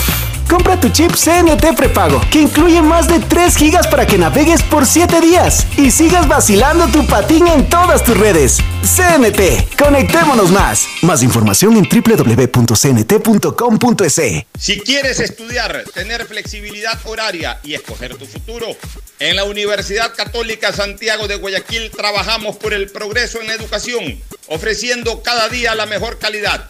Compra tu chip CNT prepago, que incluye más de 3 gigas para que navegues por 7 días y sigas vacilando tu patín en todas tus redes. CNT, conectémonos más. Más información en www.cnt.com.es. Si quieres estudiar, tener flexibilidad horaria y escoger tu futuro, en la Universidad Católica Santiago de Guayaquil trabajamos por el progreso en la educación, ofreciendo cada día la mejor calidad.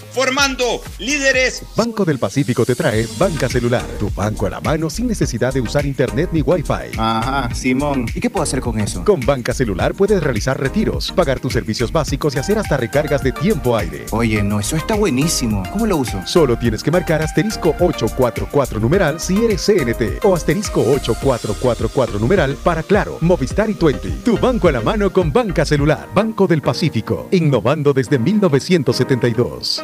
formando líderes. Banco del Pacífico te trae Banca Celular, tu banco a la mano sin necesidad de usar internet ni wifi. Ajá, Simón. ¿Y qué puedo hacer con eso? Con Banca Celular puedes realizar retiros, pagar tus servicios básicos y hacer hasta recargas de tiempo aire. Oye, no, eso está buenísimo. ¿Cómo lo uso? Solo tienes que marcar asterisco 844 numeral si eres CNT o asterisco 8444 numeral para Claro, Movistar y 20. Tu banco a la mano con Banca Celular, Banco del Pacífico, innovando desde 1972.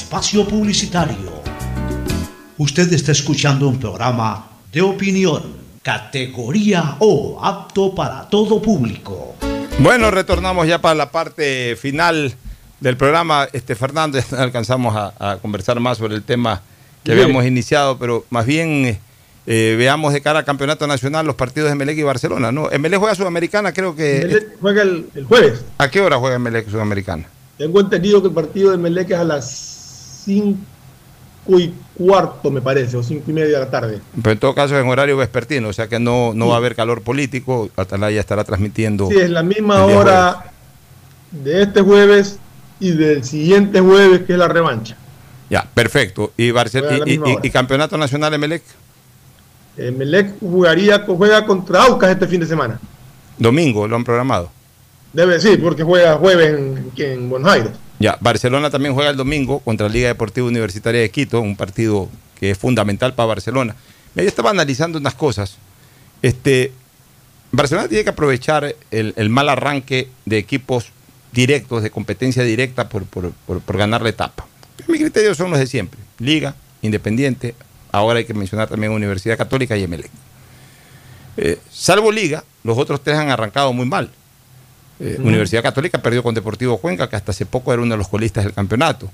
espacio publicitario. Usted está escuchando un programa de opinión, categoría O, apto para todo público. Bueno, retornamos ya para la parte final del programa. Este Fernando, ya no alcanzamos a, a conversar más sobre el tema que Bien. habíamos iniciado, pero más bien eh, eh, veamos de cara al campeonato nacional los partidos de Melec y Barcelona. ¿no? Melec juega Sudamericana, creo que. Melec juega el, el jueves. ¿A qué hora juega Melec Sudamericana? Tengo entendido que el partido de Melec es a las 5 y cuarto, me parece, o 5 y media de la tarde. Pero en todo caso es en horario vespertino, o sea que no, no va a haber calor político. Atalaya estará transmitiendo. Sí, es la misma hora de este jueves y del siguiente jueves, que es la revancha. Ya, perfecto. ¿Y, Barcel- y- campeonato nacional de Melec? Eh, Melec jugaría, juega contra Aucas este fin de semana. Domingo, lo han programado. Debe sí, porque juega jueves en, en Buenos Aires. Ya, Barcelona también juega el domingo contra la Liga Deportiva Universitaria de Quito, un partido que es fundamental para Barcelona. Mira, Yo estaba analizando unas cosas. Este, Barcelona tiene que aprovechar el, mal arranque de equipos directos, de competencia directa por, ganar la etapa. Mis criterios son los de siempre. Liga, Independiente, ahora hay que mencionar también Universidad Católica y Emelec. Eh, salvo Liga, los otros tres han arrancado muy mal. Eh. Universidad Católica perdió con Deportivo Cuenca, que hasta hace poco era uno de los colistas del campeonato.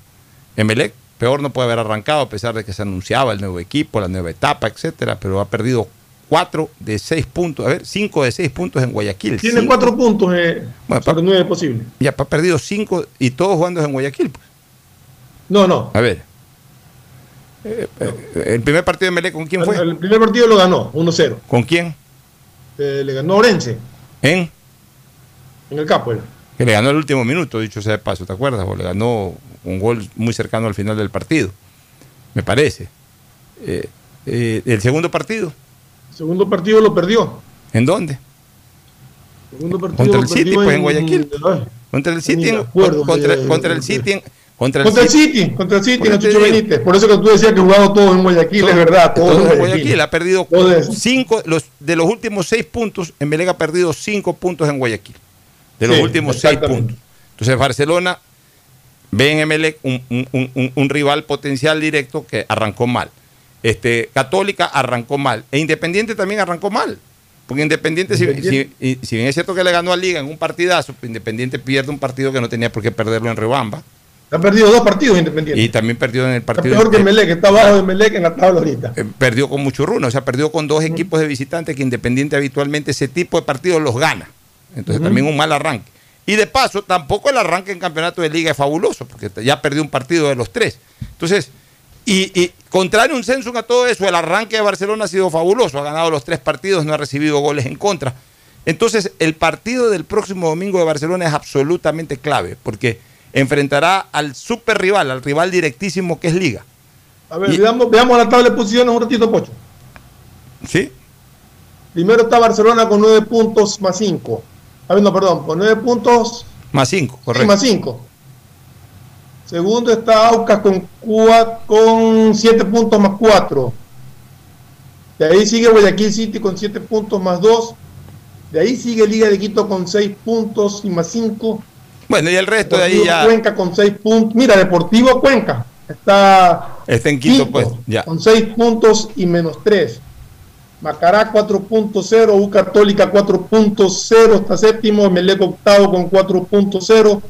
Emelec, peor no puede haber arrancado, a pesar de que se anunciaba el nuevo equipo, la nueva etapa, etcétera, pero ha perdido cuatro de seis puntos, a ver, cinco de seis puntos en Guayaquil. Tiene Cinco- cuatro puntos eh, Bueno, sobre posibles. Ya ha perdido cinco y todos jugando en Guayaquil. pues. No, no. A ver. Eh, eh, el primer partido de Emelec, ¿con quién El, fue? el primer partido lo ganó, 1-0. ¿Con quién? Le ganó Orense ¿En? En el campo. él. que le ganó el último minuto, dicho sea de paso, ¿te acuerdas? O le ganó un gol muy cercano al final del partido, me parece. Eh, eh, el segundo partido, Segundo partido lo perdió. ¿en dónde? Segundo partido Contra el City, pues en Guayaquil. Ay, Contra el City, en- acuerdo contra, de- contra el City, en- contra el Contra el City. City, contra el City, Por en digo. Benítez. Por eso que tú decías que jugado todo en Guayaquil, es verdad, todo, Todo en en Guayaquil. Ha perdido cinco, los, de los últimos seis puntos, Emelec ha perdido cinco puntos en Guayaquil. De los Sí, últimos seis puntos. Entonces Barcelona ve en Emelec un, un- un- un- un rival potencial directo que arrancó mal. Este, Católica arrancó mal. E Independiente también arrancó mal. Porque Independiente, si- Si, y- si bien es cierto que le ganó a Liga en un partidazo, pues Independiente pierde un partido que no tenía por qué perderlo en Rebamba. Ha perdido dos partidos Independiente. Y también perdió en el Está partido. peor que Melec, está abajo de Melec en la tabla ahorita. eh, perdió con mucho runo, o sea, perdió con dos equipos de visitantes que Independiente habitualmente ese tipo de partidos los gana. Entonces también un mal arranque. Y de paso, tampoco el arranque en campeonato de liga es fabuloso, porque ya perdió un partido de los tres. Entonces, y, y contrario un censo a todo eso, el arranque de Barcelona ha sido fabuloso, ha ganado los tres partidos, no ha recibido goles en contra. Entonces, el partido del próximo domingo de Barcelona es absolutamente clave, porque enfrentará al super rival, al rival directísimo que es Liga. A ver, veamos, veamos la tabla de posiciones un ratito, Pocho. ¿Sí? Primero está Barcelona con nueve puntos más cinco. A ver, no, perdón, con nueve puntos Más cinco, sí, correcto. más cinco. Segundo está Aucas con, cua- con siete puntos más cuatro. De ahí sigue Guayaquil City con siete puntos más dos. De ahí sigue Liga de Quito con seis puntos y más cinco. Bueno, y el resto de ahí Deportivo ya Cuenca con seis puntos. Mira, Deportivo Cuenca está está en quinto, Quinto, pues. Ya. con 6 puntos y menos 3. Macará 4.0, U Católica 4.0, está séptimo, Melec octavo con 4.0,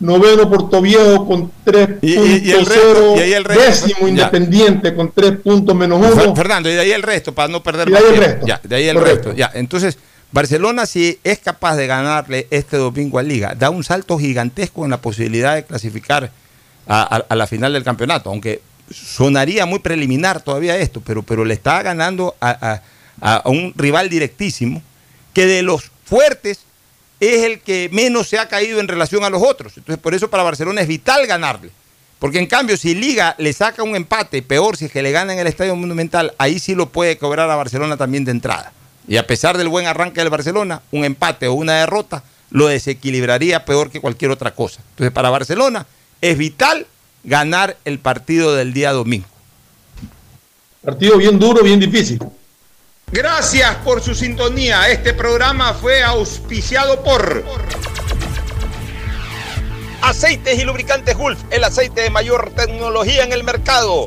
noveno Portoviejo con 3.0, Y- y- y décimo ya. Independiente con 3 puntos menos Fer- 1. Fernando, y de ahí el resto, para no perder Y de ahí el resto. Ya, de ahí el Correcto. resto. Ya. Entonces, Barcelona, si es capaz de ganarle este domingo a Liga, da un salto gigantesco en la posibilidad de clasificar a, a- a la final del campeonato, aunque sonaría muy preliminar todavía esto, pero, pero le está ganando a, a- a un rival directísimo que de los fuertes es el que menos se ha caído en relación a los otros. Entonces, por eso para Barcelona es vital ganarle. Porque en cambio, si Liga le saca un empate, peor si es que le gana en el Estadio Monumental, ahí sí lo puede cobrar a Barcelona también de entrada. Y a pesar del buen arranque del Barcelona, un empate o una derrota lo desequilibraría peor que cualquier otra cosa. Entonces, para Barcelona es vital ganar el partido del día domingo. Partido bien duro, bien difícil. Gracias por su sintonía. Este programa fue auspiciado por Aceites y Lubricantes Gulf, el aceite de mayor tecnología en el mercado.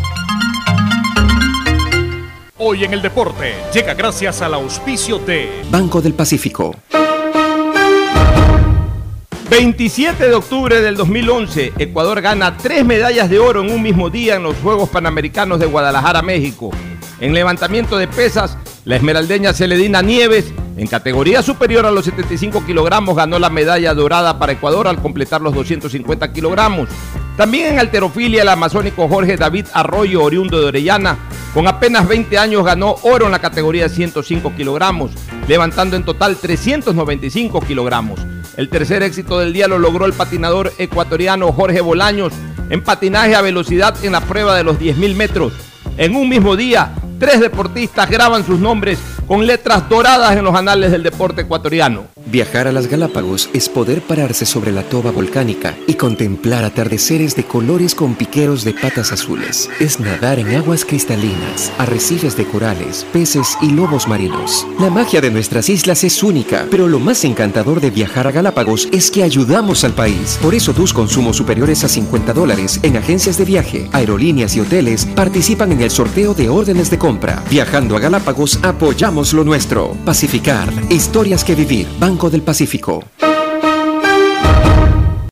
Hoy en el deporte llega gracias al auspicio de Banco del Pacífico. 27 de octubre del 2011, Ecuador gana tres medallas de oro en un mismo día en los Juegos Panamericanos de Guadalajara, México. En levantamiento de pesas, la esmeraldeña Celedina Nieves, en categoría superior a los 75 kilogramos, ganó la medalla dorada para Ecuador al completar los 250 kilogramos. También en alterofilia, el amazónico Jorge David Arroyo, oriundo de Orellana, con apenas 20 años ganó oro en la categoría 105 kilogramos, levantando en total 395 kilogramos. El tercer éxito del día lo logró el patinador ecuatoriano Jorge Bolaños en patinaje a velocidad en la prueba de los 10.000 metros. En un mismo día, tres deportistas graban sus nombres con letras doradas en los anales del deporte ecuatoriano. Viajar a las Galápagos es poder pararse sobre la toba volcánica y contemplar atardeceres de colores con piqueros de patas azules. Es nadar en aguas cristalinas, arrecifes de corales, peces y lobos marinos. La magia de nuestras islas es única, pero lo más encantador de viajar a Galápagos es que ayudamos al país. Por eso tus consumos superiores a 50 dólares en agencias de viaje, aerolíneas y hoteles participan en el sorteo de órdenes de Viajando a Galápagos apoyamos lo nuestro. Pacificar, historias que vivir, Banco del Pacífico.